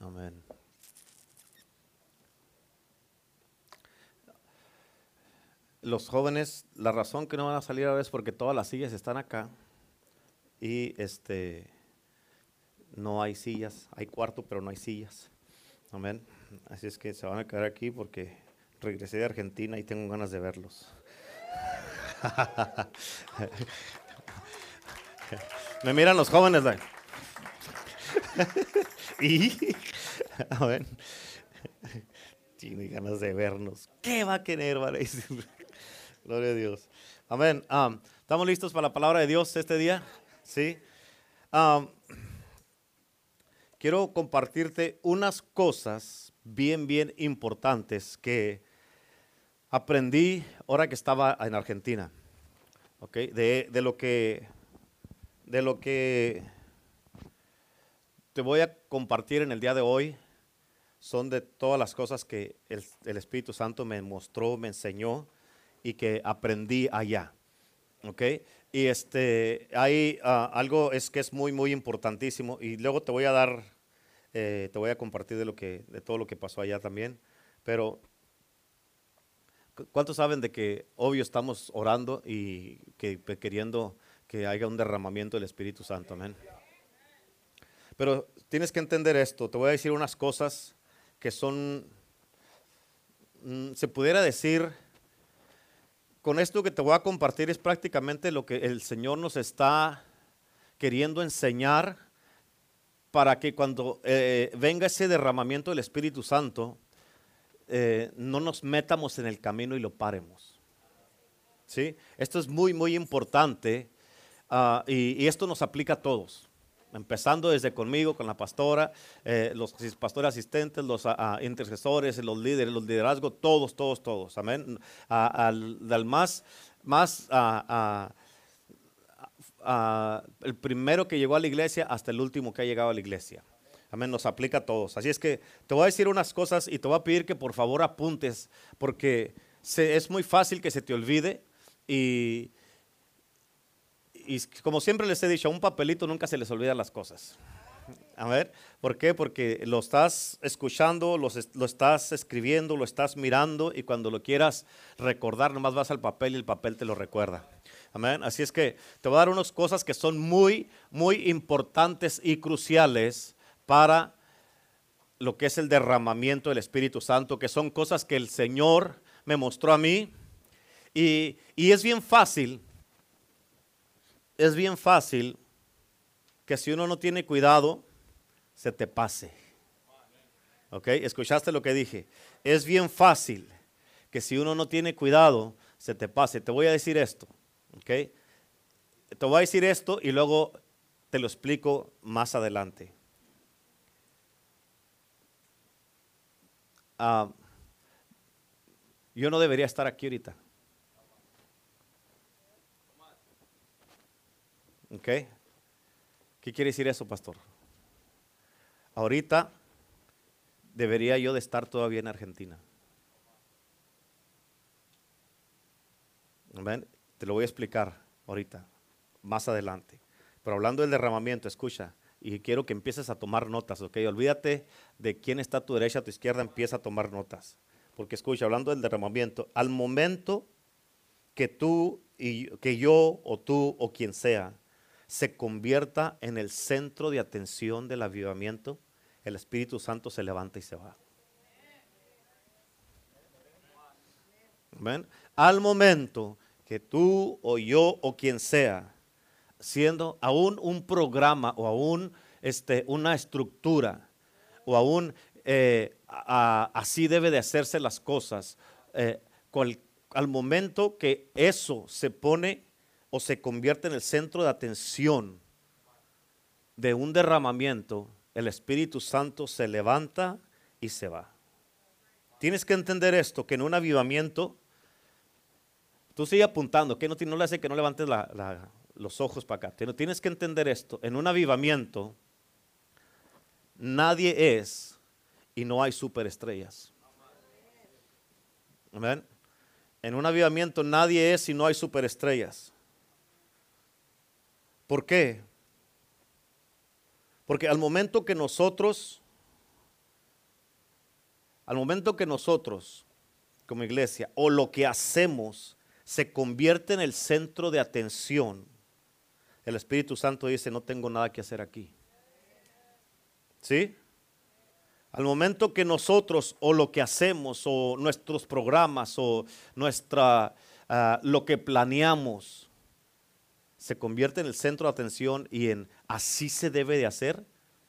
Amén. Los jóvenes, la razón que no van a salir ahora es porque todas las sillas están acá y este no hay sillas, hay cuarto pero no hay sillas. Amén. Así es que se van a quedar aquí porque regresé de Argentina y tengo ganas de verlos. Me miran los jóvenes. y, a tiene ganas de vernos. ¿Qué va a querer, vale? Gloria a Dios. Amén. ¿Estamos listos para la palabra de Dios este día? Sí. quiero compartirte unas cosas bien, bien importantes que aprendí ahora que estaba en Argentina. De, de, lo que de lo que te voy a compartir en el día de hoy son de todas las cosas que el, Espíritu Santo me mostró, me enseñó y que aprendí allá. ¿Ok? Y este, hay ah, algo es que es muy, muy importantísimo y luego te voy a dar, eh, te voy a compartir de, lo que, de todo lo que pasó allá también. Pero, ¿cuántos saben de que obvio estamos orando y que queriendo que haya un derramamiento del Espíritu Santo? Amén. Pero tienes que entender esto. Te voy a decir unas cosas que son, mm, se pudiera decir, con esto que te voy a compartir es prácticamente lo que el Señor nos está queriendo enseñar para que cuando eh, venga ese derramamiento del Espíritu Santo, eh, no nos metamos en el camino y lo paremos. ¿Sí? Esto es muy, muy importante ah, y esto nos aplica a todos empezando desde conmigo, con la pastora, eh, los pastores asistentes, los ah, ah, intercesores, los líderes, los liderazgos, todos, todos, todos. Amén. al, más, más el primero que llegó a la iglesia hasta el último que ha llegado a la iglesia. Amén, nos aplica a todos. Así es que te voy a decir unas cosas y te voy a pedir que por favor apuntes, porque es muy fácil que se te olvide y, y como siempre les he dicho, a un papelito nunca se les olvidan las cosas. A ver, ¿por qué? Porque lo estás escuchando, lo, estás escribiendo, lo estás mirando y cuando lo quieras recordar, nomás vas al papel y el papel te lo recuerda. Amén. Así es que te voy a dar unas cosas que son muy, muy importantes y cruciales para lo que es el derramamiento del Espíritu Santo, que son cosas que el Señor me mostró a mí. Y, y es bien fácil es bien fácil que si uno no tiene cuidado, se te pase. ¿Ok? ¿Escuchaste lo que dije? Es bien fácil que si uno no tiene cuidado, se te pase. Te voy a decir esto. ¿Ok? Te voy a decir esto y luego te lo explico más adelante. Ah, yo no debería estar aquí ahorita. ¿Ok? ¿Qué quiere decir eso, pastor? Ahorita debería yo de estar todavía en Argentina. Te lo voy a explicar ahorita, más adelante. Pero hablando del derramamiento, escucha, y quiero que empieces a tomar notas, ¿ok? Olvídate de quién está a tu derecha, a tu izquierda, empieza a tomar notas. Porque escucha, hablando del derramamiento, al momento que tú y que yo o tú o quien sea se convierta en el centro de atención del avivamiento, el Espíritu Santo se levanta y se va. Al momento que tú o yo o quien sea, siendo aún un programa o aún este, una estructura o aún eh, así debe de hacerse las cosas, eh, al momento que eso se pone o se convierte en el centro de atención de un derramamiento, el Espíritu Santo se levanta y se va. Tienes que entender esto, que en un avivamiento, tú sigue apuntando, que no, le hace que no levantes los ojos para acá. Tienes que entender esto, en un avivamiento nadie es y no hay superestrellas. Amén. En un avivamiento nadie es y no hay superestrellas. ¿Por qué? Porque al momento que nosotros al momento que nosotros, como iglesia, o lo que hacemos, se convierte en el centro de atención, el Espíritu Santo dice, no tengo nada que hacer aquí. ¿Sí? Al momento que nosotros o lo que hacemos o nuestros programas o nuestra ah, lo que planeamos se convierte en el centro de atención y en así se debe de hacer,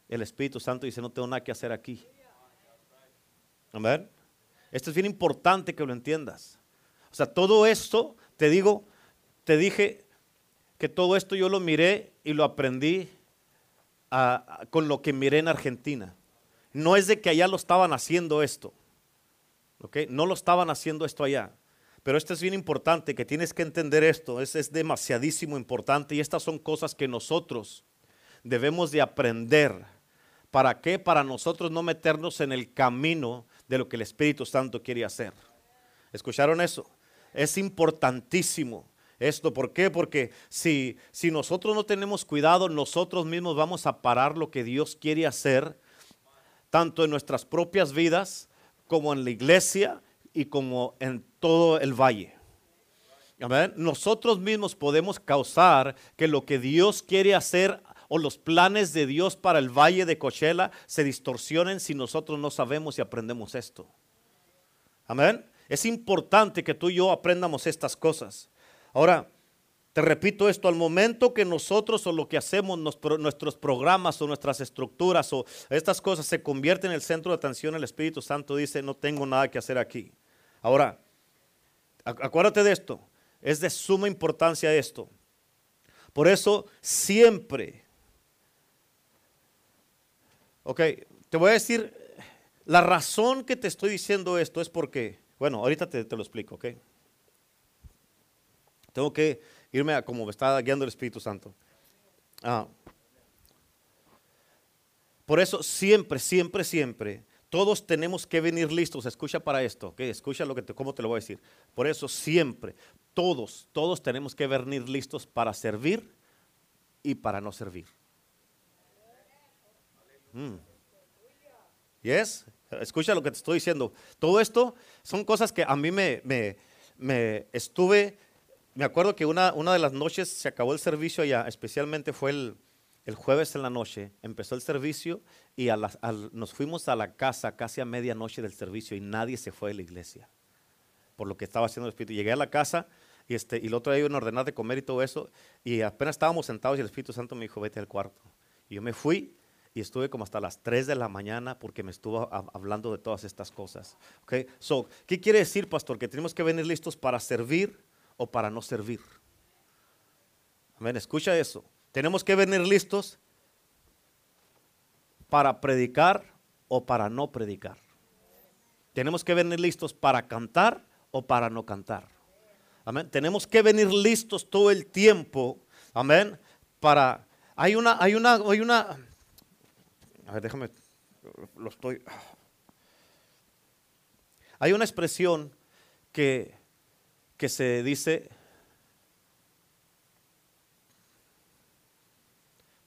el Espíritu Santo dice, no tengo nada que hacer aquí. Amén. Esto es bien importante que lo entiendas. O sea, todo esto, te digo, te dije que todo esto yo lo miré y lo aprendí con lo que miré en Argentina. No es de que allá lo estaban haciendo esto. ¿ok? No lo estaban haciendo esto allá. Pero esto es bien importante, que tienes que entender esto. Es, es demasiadísimo importante y estas son cosas que nosotros debemos de aprender. ¿Para qué? Para nosotros no meternos en el camino de lo que el Espíritu Santo quiere hacer. ¿Escucharon eso? Es importantísimo esto. ¿Por qué? Porque si, si nosotros no tenemos cuidado, nosotros mismos vamos a parar lo que Dios quiere hacer, tanto en nuestras propias vidas como en la iglesia y como en todo el valle. Nosotros mismos podemos causar que lo que Dios quiere hacer o los planes de Dios para el valle de Coachella se distorsionen si nosotros no sabemos y aprendemos esto. Amén. Es importante que tú y yo aprendamos estas cosas. Ahora, te repito esto, al momento que nosotros o lo que hacemos, nuestros programas o nuestras estructuras o estas cosas se convierten en el centro de atención, el Espíritu Santo dice, no tengo nada que hacer aquí. Ahora, acuérdate de esto, es de suma importancia esto. Por eso siempre Ok, te voy a decir, la razón que te estoy diciendo esto es porque, bueno, ahorita te, lo explico, ok. Tengo que irme a como me está guiando el Espíritu Santo. Ah. Por eso siempre, siempre, siempre, todos tenemos que venir listos. Escucha para esto, ok. Escucha lo que te, cómo te lo voy a decir. Por eso siempre, todos, todos tenemos que venir listos para servir y para no servir. Mm. ¿Yes? Escucha lo que te estoy diciendo. Todo esto son cosas que a mí me, me, estuve, me acuerdo que una, una, de las noches se acabó el servicio allá, especialmente fue el, jueves en la noche, empezó el servicio y a nos fuimos a la casa casi a medianoche del servicio y nadie se fue de la iglesia por lo que estaba haciendo el Espíritu. Llegué a la casa y, este, y el otro día iban a ordenar de comer y todo eso y apenas estábamos sentados y el Espíritu Santo me dijo, vete al cuarto. Y yo me fui y estuve como hasta las 3 de la mañana porque me estuvo hablando de todas estas cosas. So, ¿Qué quiere decir, pastor? Que tenemos que venir listos para servir o para no servir. Escucha eso. Tenemos que venir listos para predicar o para no predicar. Tenemos que venir listos para cantar o para no cantar. Amén. Tenemos que venir listos todo el tiempo. Amén. Para hay una hay una hay una a ver, déjame, lo estoy... Hay una expresión que, que se dice,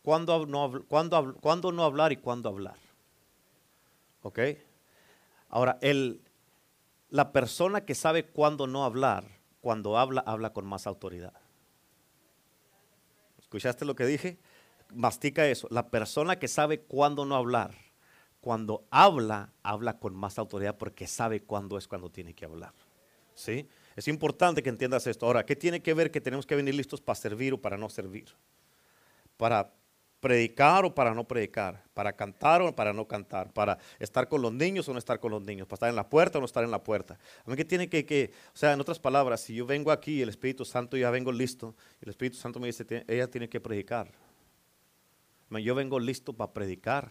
cuándo no, cuándo, cuándo no hablar y cuándo hablar. ¿Ok? Ahora, el, la persona que sabe cuándo no hablar, cuando habla, habla con más autoridad. ¿Escuchaste lo que dije? mastica eso. La persona que sabe cuándo no hablar, cuando habla, habla con más autoridad porque sabe cuándo es cuando tiene que hablar. ¿Sí? Es importante que entiendas esto. Ahora, ¿qué tiene que ver que tenemos que venir listos para servir o para no servir? Para predicar o para no predicar, para cantar o para no cantar, para estar con los niños o no estar con los niños, para estar en la puerta o no estar en la puerta. A mí que tiene que, o sea, en otras palabras, si yo vengo aquí y el Espíritu Santo ya vengo listo, el Espíritu Santo me dice, ella tiene que predicar. Yo vengo listo para predicar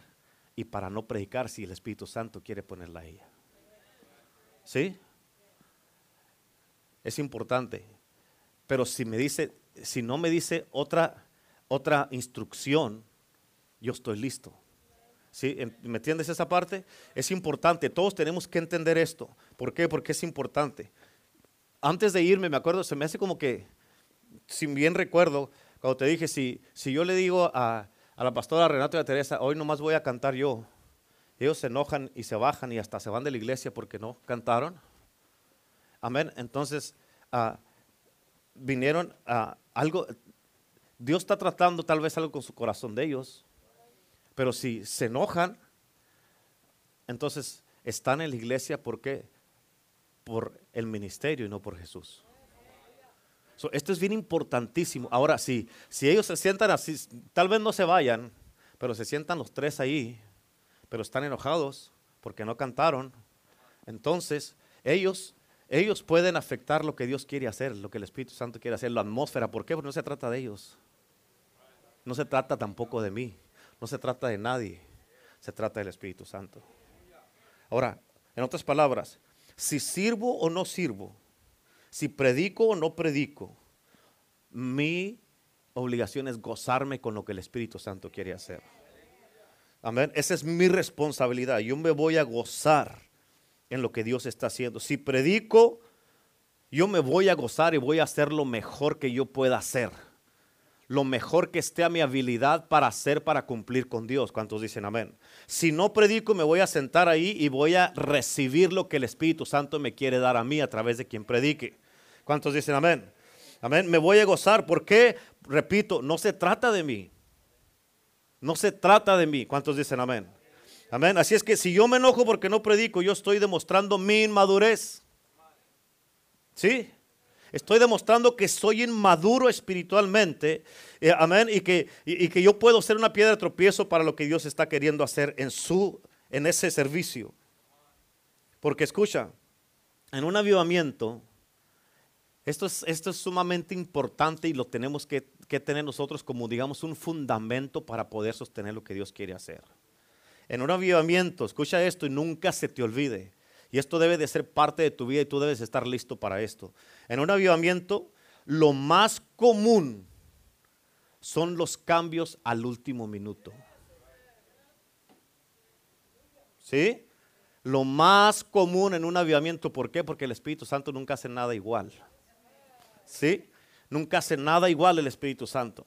y para no predicar si el Espíritu Santo quiere ponerla a ella. ¿Sí? Es importante. Pero si me dice, si no me dice otra, otra instrucción, yo estoy listo. ¿Sí? ¿Me entiendes esa parte? Es importante. Todos tenemos que entender esto. ¿Por qué? Porque es importante. Antes de irme, me acuerdo, se me hace como que, si bien recuerdo, cuando te dije, si, si yo le digo a, a la pastora Renata y a Teresa, hoy nomás voy a cantar yo. ellos se enojan y se bajan y hasta se van de la iglesia porque no cantaron. Amén. Entonces, ah, vinieron a algo, Dios está tratando tal vez algo con su corazón de ellos, pero si se enojan, entonces están en la iglesia, ¿por qué? Por el ministerio y no por Jesús. esto es bien importantísimo. Ahora, sí, si ellos se sientan así, tal vez no se vayan, pero se sientan los tres ahí, pero están enojados porque no cantaron, entonces ellos ellos pueden afectar lo que Dios quiere hacer, lo que el Espíritu Santo quiere hacer, la atmósfera. ¿Por qué? Porque no se trata de ellos. No se trata tampoco de mí. No se trata de nadie. Se trata del Espíritu Santo. Ahora, en otras palabras, si sirvo o no sirvo, si predico o no predico, mi obligación es gozarme con lo que el Espíritu Santo quiere hacer. Amén. Esa es mi responsabilidad. Yo me voy a gozar en lo que Dios está haciendo. Si predico, yo me voy a gozar y voy a hacer lo mejor que yo pueda hacer. Lo mejor que esté a mi habilidad para hacer, para cumplir con Dios. ¿Cuántos dicen amén? Si no predico, me voy a sentar ahí y voy a recibir lo que el Espíritu Santo me quiere dar a mí a través de quien predique. ¿Cuántos dicen amén? Amén. Me voy a gozar. ¿Por qué? Repito, no se trata de mí. No se trata de mí. ¿Cuántos dicen amén? Amén. Así es que si yo me enojo porque no predico, yo estoy demostrando mi inmadurez. ¿Sí? Estoy demostrando que soy inmaduro espiritualmente. Eh, amén. Y que, que yo puedo ser una piedra de tropiezo para lo que Dios está queriendo hacer en, su, en ese servicio. Porque escucha, en un avivamiento, esto es, esto es sumamente importante y lo tenemos que, que tener nosotros como, digamos, un fundamento para poder sostener lo que Dios quiere hacer en un avivamiento, escucha esto y nunca se te olvide. Y esto debe de ser parte de tu vida y tú debes estar listo para esto. En un avivamiento, lo más común son los cambios al último minuto. ¿Sí? Lo más común en un avivamiento, ¿por qué? Porque el Espíritu Santo nunca hace nada igual. ¿Sí? Nunca hace nada igual el Espíritu Santo.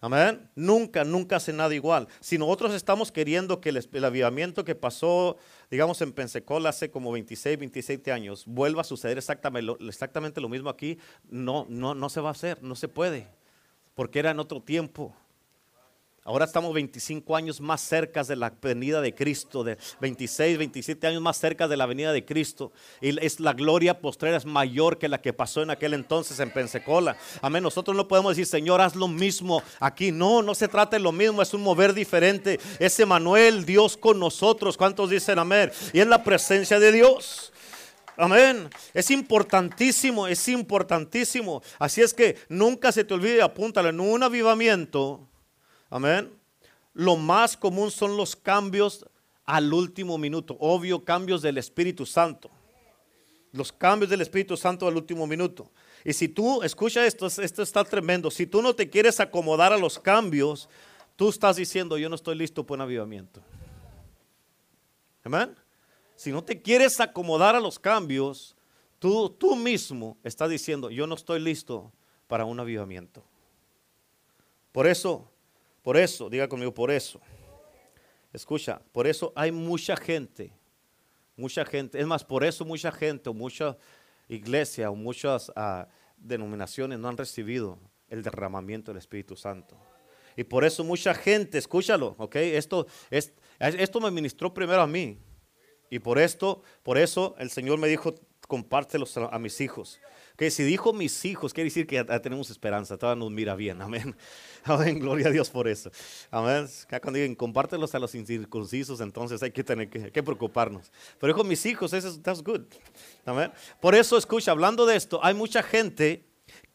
Amén. Nunca, nunca hace nada igual. Si nosotros estamos queriendo que el, avivamiento que pasó, digamos, en Pensacola hace como 26, 27 años, vuelva a suceder exactamente, exactamente lo mismo aquí, no, no, no se va a hacer, no se puede, porque era en otro tiempo. Ahora estamos 25 años más cerca de la venida de Cristo, de 26, 27 años más cerca de la venida de Cristo. Y es la gloria postrera es mayor que la que pasó en aquel entonces en Pensacola. Amén. Nosotros no podemos decir, Señor, haz lo mismo aquí. No, no se trata de lo mismo, es un mover diferente. Es Emanuel, Dios con nosotros. ¿Cuántos dicen amén? Y en la presencia de Dios. Amén. Es importantísimo, es importantísimo. Así es que nunca se te olvide, apúntalo en un avivamiento Amén. Lo más común son los cambios al último minuto. Obvio, cambios del Espíritu Santo. Los cambios del Espíritu Santo al último minuto. Y si tú, escucha esto, esto está tremendo. Si tú no te quieres acomodar a los cambios, tú estás diciendo, yo no estoy listo para un avivamiento. Amén. Si no te quieres acomodar a los cambios, tú, tú mismo estás diciendo, yo no estoy listo para un avivamiento. Por eso, por eso, diga conmigo, por eso. Escucha, por eso hay mucha gente, mucha gente, es más, por eso mucha gente o mucha iglesia o muchas ah, denominaciones no han recibido el derramamiento del Espíritu Santo. Y por eso mucha gente, escúchalo, ¿ok? Esto, es, esto me ministró primero a mí. Y por esto, por eso el Señor me dijo, compártelos a mis hijos. Que si dijo mis hijos, quiere decir que tenemos esperanza, todavía nos mira bien, amén. Amén, gloria a Dios por eso. Amén. cuando digan compártelos a los incircuncisos, entonces hay que tener que, preocuparnos. Pero dijo mis hijos, eso es good. Amén. Por eso, escucha, hablando de esto, hay mucha gente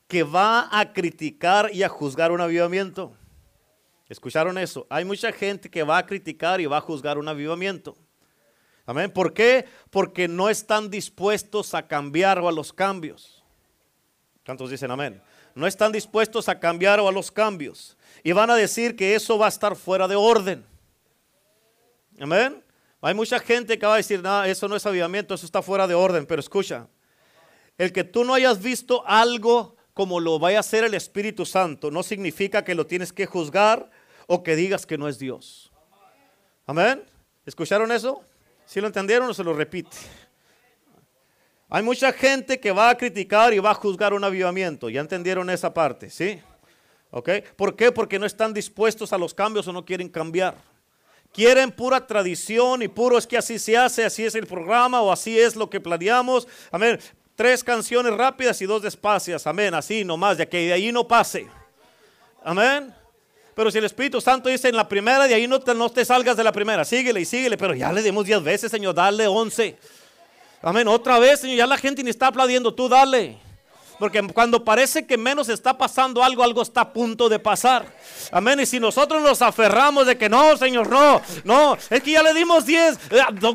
que va a criticar y a juzgar un avivamiento. ¿Escucharon eso? Hay mucha gente que va a criticar y va a juzgar un avivamiento. Amén. ¿Por qué? Porque no están dispuestos a cambiar o a los cambios. ¿Cuántos dicen amén? No están dispuestos a cambiar o a los cambios. Y van a decir que eso va a estar fuera de orden. Amén. Hay mucha gente que va a decir, no, eso no es avivamiento, eso está fuera de orden. Pero escucha, el que tú no hayas visto algo como lo vaya a hacer el Espíritu Santo, no significa que lo tienes que juzgar o que digas que no es Dios. Amén. ¿Escucharon eso? ¿Si lo entendieron o se lo repite? Hay mucha gente que va a criticar y va a juzgar un avivamiento. ¿Ya entendieron esa parte? ¿Sí? ¿Ok? ¿Por qué? Porque no están dispuestos a los cambios o no quieren cambiar. Quieren pura tradición y puro es que así se hace, así es el programa o así es lo que planeamos. Amén. Tres canciones rápidas y dos despacias. Amén. Así nomás, de que de ahí no pase. Amén. Pero si el Espíritu Santo dice en la primera, de ahí no te, no te salgas de la primera. Síguele y síguele. Pero ya le dimos diez veces, Señor. Dale once. Amén. Otra vez, Señor. Ya la gente ni está aplaudiendo. Tú dale. Porque cuando parece que menos está pasando algo, algo está a punto de pasar. Amén. Y si nosotros nos aferramos de que no, Señor, no, no, es que ya le dimos 10,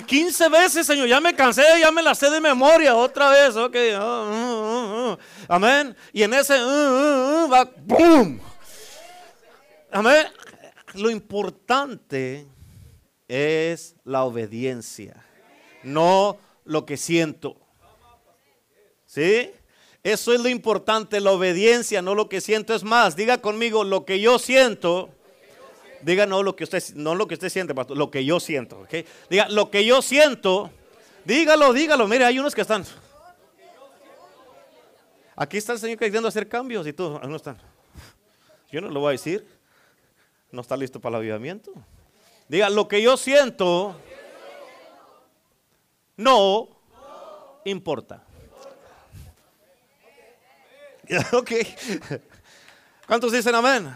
15 eh, veces, Señor, ya me cansé, ya me la sé de memoria otra vez. Ok. Uh, uh, uh, Amén. Y en ese va, ¡boom! Amén. Lo importante es la obediencia, no lo que siento. ¿Sí? Eso es lo importante, la obediencia, no lo que siento. Es más, diga conmigo lo que yo siento. Diga no lo que usted, no lo que usted siente, lo que yo siento. ¿okay? Diga lo que yo siento. Dígalo, dígalo. Mire, hay unos que están. Aquí está el Señor queriendo hacer cambios y tú no están. Yo no lo voy a decir. No está listo para el avivamiento. Diga lo que yo siento. No importa. ok. ¿Cuántos dicen amén?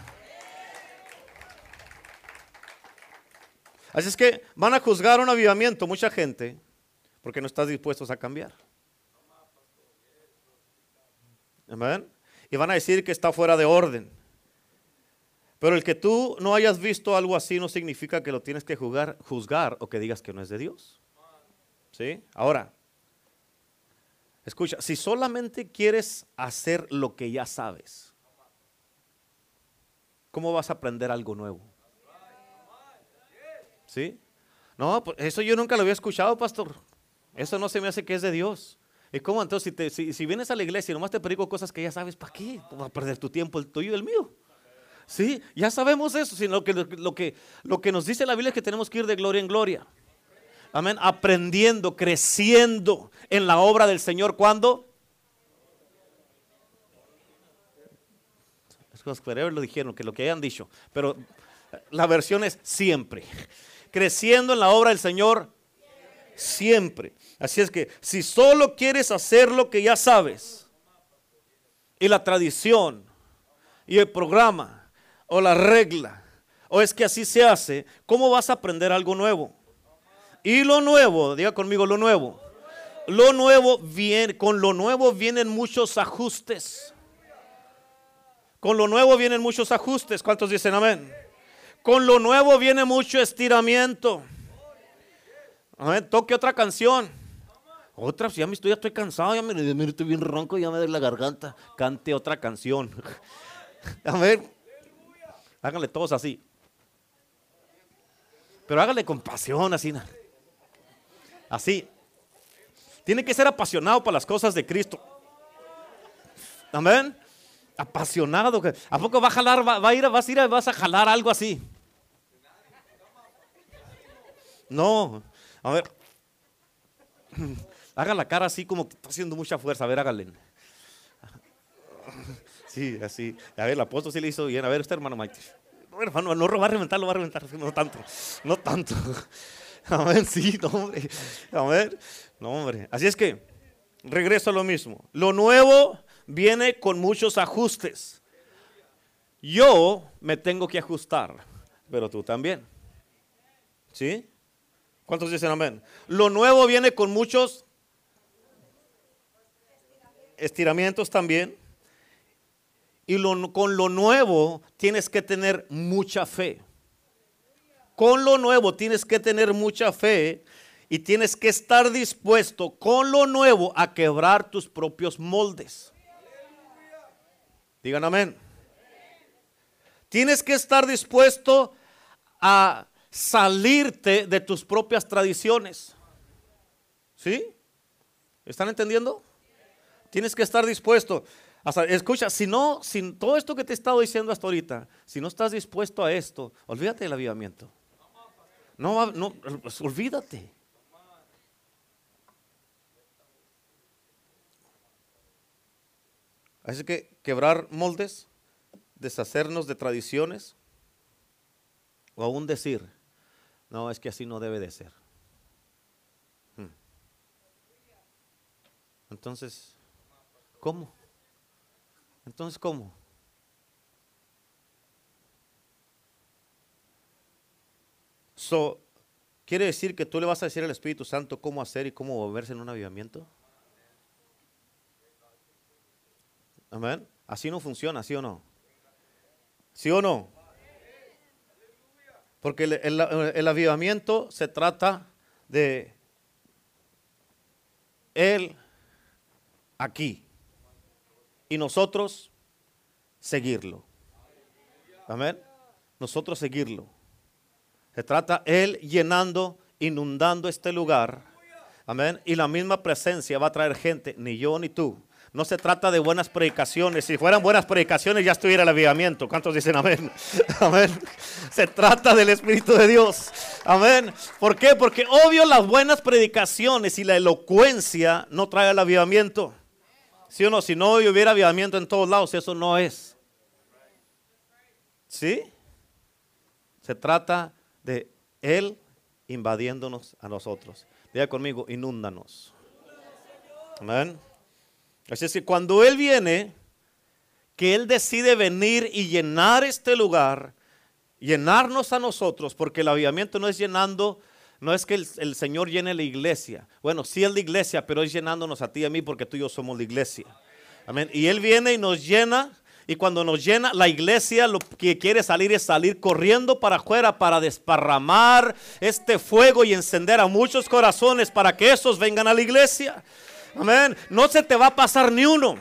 Así es que van a juzgar un avivamiento mucha gente porque no estás dispuestos a cambiar. Amén. Y van a decir que está fuera de orden. Pero el que tú no hayas visto algo así no significa que lo tienes que juzgar, juzgar o que digas que no es de Dios. ¿Sí? Ahora, Escucha, si solamente quieres hacer lo que ya sabes, ¿cómo vas a aprender algo nuevo? ¿Sí? No, pues, eso yo nunca lo había escuchado, pastor. Eso no se me hace que es de Dios. ¿Y cómo entonces si, vienes a la iglesia y nomás te predico cosas que ya sabes, ¿para qué? Vas a perder tu tiempo, el tuyo y el mío. Sí, ya sabemos eso, sino que lo, que lo que nos dice la Biblia es que tenemos que ir de gloria en gloria. Amén. Aprendiendo, creciendo en la obra del Señor. ¿Cuándo? lo dijeron, que lo que hayan dicho. Pero la versión es siempre. Creciendo en la obra del Señor siempre. Así es que si solo quieres hacer lo que ya sabes, y la tradición, y el programa, o la regla, o es que así se hace, ¿cómo vas a aprender algo nuevo? Y lo nuevo, diga conmigo lo nuevo. Lo nuevo viene, con lo nuevo vienen muchos ajustes. Con lo nuevo vienen muchos ajustes. ¿Cuántos dicen amén? Con lo nuevo viene mucho estiramiento. Amén. Toque otra canción. Otra, ya me estoy, cansado, ya me, estoy bien ronco, ya me duele la garganta. Cante otra canción. Amén. Háganle todos así. Pero háganle con pasión, así. Así. Tiene que ser apasionado para las cosas de Cristo. Amén. Apasionado. ¿A poco va a jalar, va, a ir, vas a ir, vas a jalar algo así? No. A ver. Haga la cara así como que está haciendo mucha fuerza. A ver, hágale. Sí, así. A ver, el apóstol sí le hizo bien. A ver, usted, hermano Mike. No, hermano, no va a reventar, lo va a reventar. No tanto. No tanto. Amén, sí, no, hombre. Así es que, regreso a lo mismo. Lo nuevo viene con muchos ajustes. Yo me tengo que ajustar, pero tú también. ¿Sí? ¿Cuántos dicen amén? Lo nuevo viene con muchos estiramientos también. Y con lo nuevo tienes que tener mucha fe con lo nuevo tienes que tener mucha fe y tienes que estar dispuesto con lo nuevo a quebrar tus propios moldes. Digan amén. Tienes que estar dispuesto a salirte de tus propias tradiciones. ¿Sí? ¿Están entendiendo? Tienes que estar dispuesto. A, escucha, si no, sin todo esto que te he estado diciendo hasta ahorita, si no estás dispuesto a esto, olvídate del avivamiento. No, no, pues, olvídate. Así que quebrar moldes, deshacernos de tradiciones, o aún decir, no, es que así no debe de ser. Hmm. Entonces, ¿cómo? Entonces, ¿cómo? So, ¿Quiere decir que tú le vas a decir al Espíritu Santo cómo hacer y cómo moverse en un avivamiento? Amén. Así no funciona, ¿sí o no? ¿Sí o no? Porque el, avivamiento se trata de Él aquí y nosotros seguirlo. Amén. Nosotros seguirlo. Se trata Él llenando, inundando este lugar. Amén. Y la misma presencia va a traer gente, ni yo ni tú. No se trata de buenas predicaciones. Si fueran buenas predicaciones ya estuviera el avivamiento. ¿Cuántos dicen amén? Amén. Se trata del Espíritu de Dios. Amén. ¿Por qué? Porque obvio las buenas predicaciones y la elocuencia no trae el avivamiento. Si no? Si no hubiera avivamiento en todos lados, eso no es. ¿Sí? Se trata de Él invadiéndonos a nosotros. Diga conmigo, inúndanos. Amén. Así es que cuando Él viene, que Él decide venir y llenar este lugar, llenarnos a nosotros, porque el avivamiento no es llenando, no es que el, el, Señor llene la iglesia. Bueno, sí es la iglesia, pero es llenándonos a ti y a mí porque tú y yo somos la iglesia. Amén. Y Él viene y nos llena y cuando nos llena la iglesia, lo que quiere salir es salir corriendo para afuera para desparramar este fuego y encender a muchos corazones para que esos vengan a la iglesia. Amén. No se te va a pasar ni uno.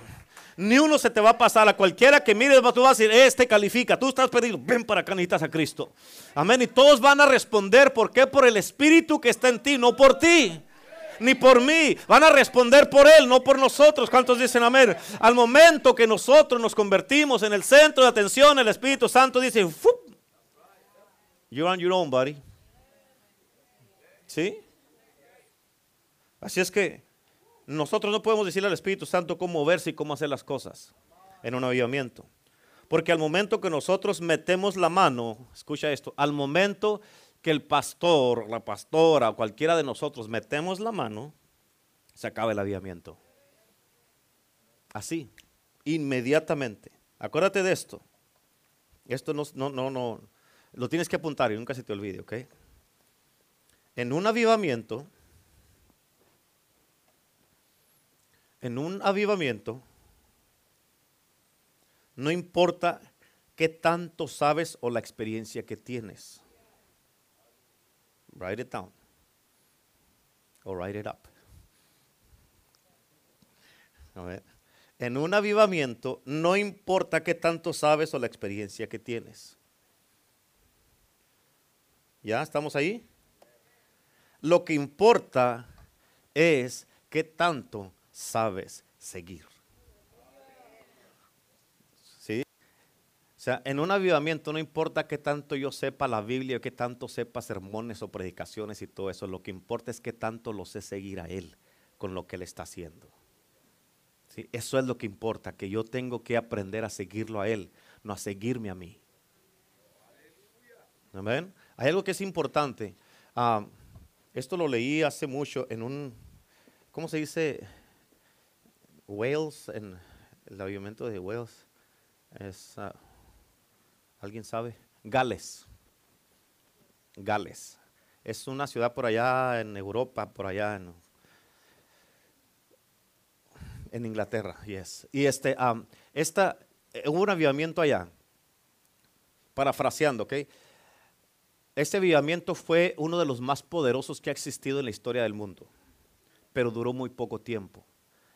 Ni uno se te va a pasar. A cualquiera que mires, tú vas a decir, este califica. Tú estás perdido. Ven para acá, necesitas a Cristo. Amén. Y todos van a responder. ¿Por qué? Por el Espíritu que está en ti, no por ti ni por mí. Van a responder por Él, no por nosotros. ¿Cuántos dicen amén? Al momento que nosotros nos convertimos en el centro de atención, el Espíritu Santo dice, You're on your own, buddy. ¿Sí? Así es que nosotros no podemos decirle al Espíritu Santo cómo moverse y cómo hacer las cosas en un avivamiento. Porque al momento que nosotros metemos la mano, escucha esto, al momento que el pastor, la pastora, cualquiera de nosotros metemos la mano, se acaba el avivamiento. Así, inmediatamente. Acuérdate de esto. Esto no, no, no, no, lo tienes que apuntar y nunca se te olvide, ¿ok? En un avivamiento, en un avivamiento, no importa qué tanto sabes o la experiencia que tienes. Write it down. Or write it up. En un avivamiento no importa qué tanto sabes o la experiencia que tienes. ¿Ya estamos ahí? Lo que importa es qué tanto sabes seguir. O sea, en un avivamiento no importa qué tanto yo sepa la Biblia, qué tanto sepa sermones o predicaciones y todo eso, lo que importa es qué tanto lo sé seguir a Él con lo que Él está haciendo. ¿Sí? Eso es lo que importa, que yo tengo que aprender a seguirlo a Él, no a seguirme a mí. Amén. Hay algo que es importante. Ah, esto lo leí hace mucho en un, ¿cómo se dice? Wales, en el avivamiento de Wales. Es, ah, ¿Alguien sabe? Gales. Gales. Es una ciudad por allá en Europa, por allá en, en Inglaterra, yes. Y este, esta, eh, hubo un avivamiento allá, parafraseando, ¿ok? Este avivamiento fue uno de los más poderosos que ha existido en la historia del mundo, pero duró muy poco tiempo.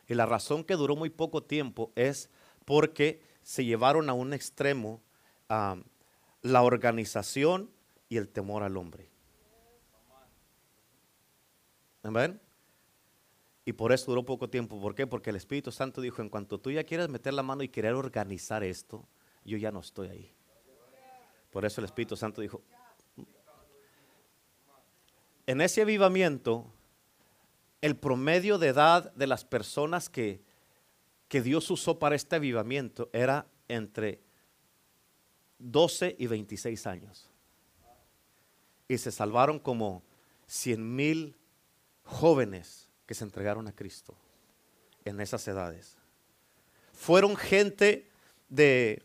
Y la razón que duró muy poco tiempo es porque se llevaron a un extremo la organización y el temor al hombre. Amén. Y por eso duró poco tiempo. ¿Por qué? Porque el Espíritu Santo dijo, en cuanto tú ya quieres meter la mano y querer organizar esto, yo ya no estoy ahí. Por eso el Espíritu Santo dijo, en ese avivamiento, el promedio de edad de las personas que, que Dios usó para este avivamiento era entre 12 y 26 años. Y se salvaron como 100 mil jóvenes que se entregaron a Cristo en esas edades. Fueron gente de,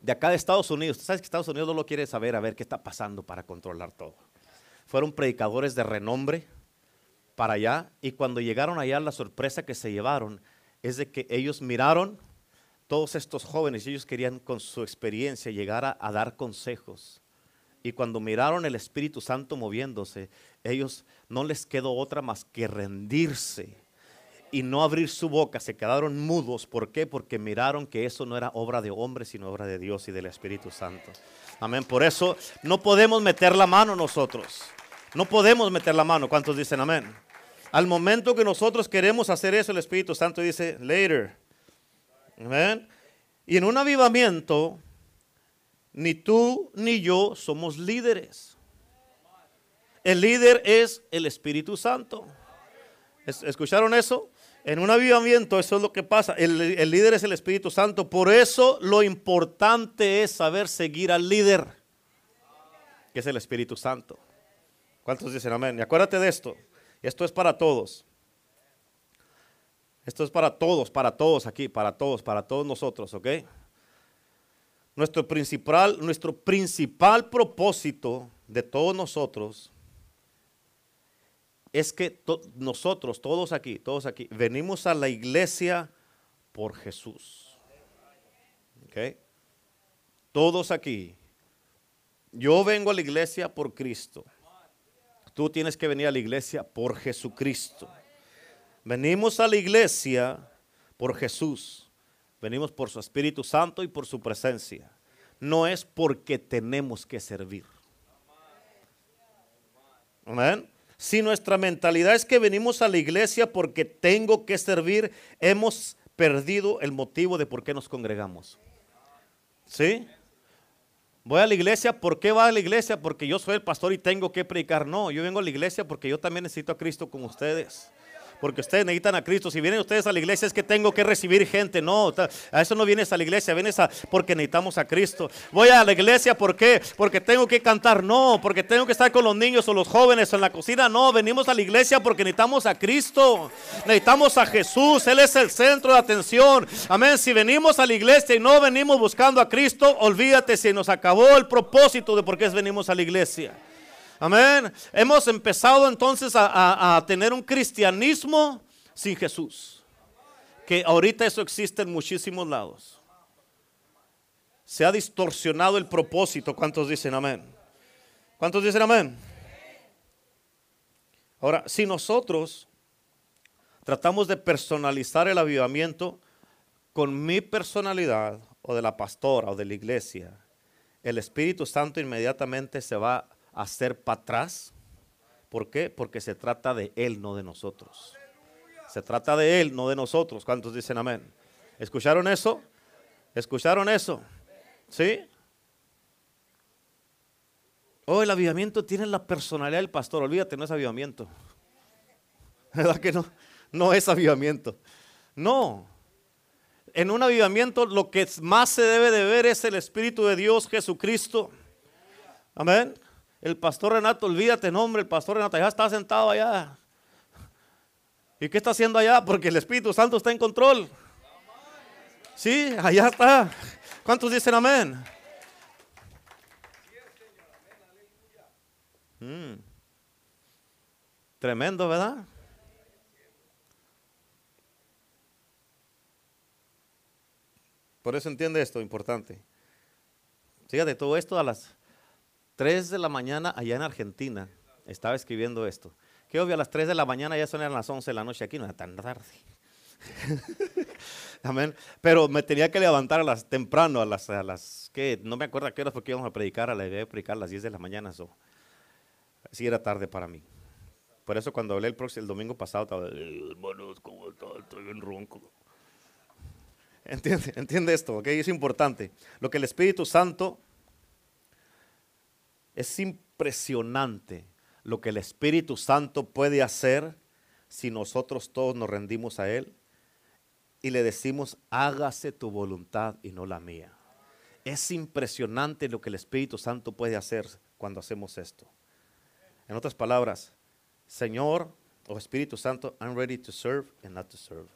de acá de Estados Unidos. Tú sabes que Estados Unidos no lo quiere saber, a ver qué está pasando para controlar todo. Fueron predicadores de renombre para allá y cuando llegaron allá la sorpresa que se llevaron es de que ellos miraron todos estos jóvenes ellos querían con su experiencia llegar a, a dar consejos. Y cuando miraron el Espíritu Santo moviéndose, ellos no les quedó otra más que rendirse y no abrir su boca. Se quedaron mudos. ¿Por qué? Porque miraron que eso no era obra de hombre, sino obra de Dios y del Espíritu Santo. Amén. Por eso no podemos meter la mano nosotros. No podemos meter la mano. ¿Cuántos dicen amén? Al momento que nosotros queremos hacer eso, el Espíritu Santo dice, later. Amén. Y en un avivamiento, ni tú ni yo somos líderes. El líder es el Espíritu Santo. ¿Escucharon eso? En un avivamiento eso es lo que pasa. El, el, líder es el Espíritu Santo. Por eso lo importante es saber seguir al líder, que es el Espíritu Santo. ¿Cuántos dicen amén? Y acuérdate de esto. Esto es para todos. Esto es para todos, para todos aquí, para todos, para todos nosotros, ¿ok? Nuestro principal, nuestro principal propósito de todos nosotros es que nosotros, todos aquí, todos aquí, venimos a la iglesia por Jesús. ¿Ok? Todos aquí. Yo vengo a la iglesia por Cristo. Tú tienes que venir a la iglesia por Jesucristo. Venimos a la iglesia por Jesús. Venimos por su Espíritu Santo y por su presencia. No es porque tenemos que servir. Amén. Si nuestra mentalidad es que venimos a la iglesia porque tengo que servir, hemos perdido el motivo de por qué nos congregamos. ¿Sí? Voy a la iglesia, ¿por qué va a la iglesia? Porque yo soy el pastor y tengo que predicar. No, yo vengo a la iglesia porque yo también necesito a Cristo como ustedes porque ustedes necesitan a Cristo. Si vienen ustedes a la iglesia es que tengo que recibir gente. No, a eso no vienes a la iglesia, vienes a porque necesitamos a Cristo. Voy a la iglesia. Porque tengo que cantar. No, porque tengo que estar con los niños o los jóvenes o en la cocina. No, venimos a la iglesia porque necesitamos a Cristo. Necesitamos a Jesús. Él es el centro de atención. Amén. Si venimos a la iglesia y no venimos buscando a Cristo, olvídate si nos acabó el propósito de por qué venimos a la iglesia. Amén. Hemos empezado entonces a, tener un cristianismo sin Jesús. Que ahorita eso existe en muchísimos lados. Se ha distorsionado el propósito. ¿Cuántos dicen amén? ¿Cuántos dicen amén? Ahora, si nosotros tratamos de personalizar el avivamiento con mi personalidad o de la pastora o de la iglesia, el Espíritu Santo inmediatamente se va hacer para atrás. ¿Por qué? Porque se trata de Él, no de nosotros. Se trata de Él, no de nosotros. ¿Cuántos dicen amén? ¿Escucharon eso? ¿Escucharon eso? ¿Sí? Oh, el avivamiento tiene la personalidad del pastor. Olvídate, no es avivamiento. ¿Verdad que no? No es avivamiento. No. En un avivamiento lo que más se debe de ver es el Espíritu de Dios, Jesucristo. Amén. El pastor Renato, olvídate, nombre, el pastor Renato ya está sentado allá. ¿Y qué está haciendo allá? Porque el Espíritu Santo está en control. Sí, allá está. ¿Cuántos dicen amén? Mm. Tremendo, ¿verdad? Por eso entiende esto, importante. Fíjate, todo esto a las 3 de la mañana allá en Argentina, estaba escribiendo esto. Que obvio, a las 3 de la mañana ya son las 11 de la noche, aquí no era tan tarde. Amén. Pero me tenía que levantar a las temprano, a las, a las no me acuerdo a qué horas porque íbamos a predicar, a la idea de predicar a las 10 de la mañana. So. Así era tarde para mí. Por eso cuando hablé el, próximo, el domingo pasado estaba, eh, hermanos, ¿cómo está? Estoy bien ronco. Entiende, entiende esto, ok, es importante. Lo que el Espíritu Santo es impresionante lo que el Espíritu Santo puede hacer si nosotros todos nos rendimos a Él y le decimos, hágase tu voluntad y no la mía. Es impresionante lo que el Espíritu Santo puede hacer cuando hacemos esto. En otras palabras, Señor o Espíritu Santo, I'm ready to serve and not to serve.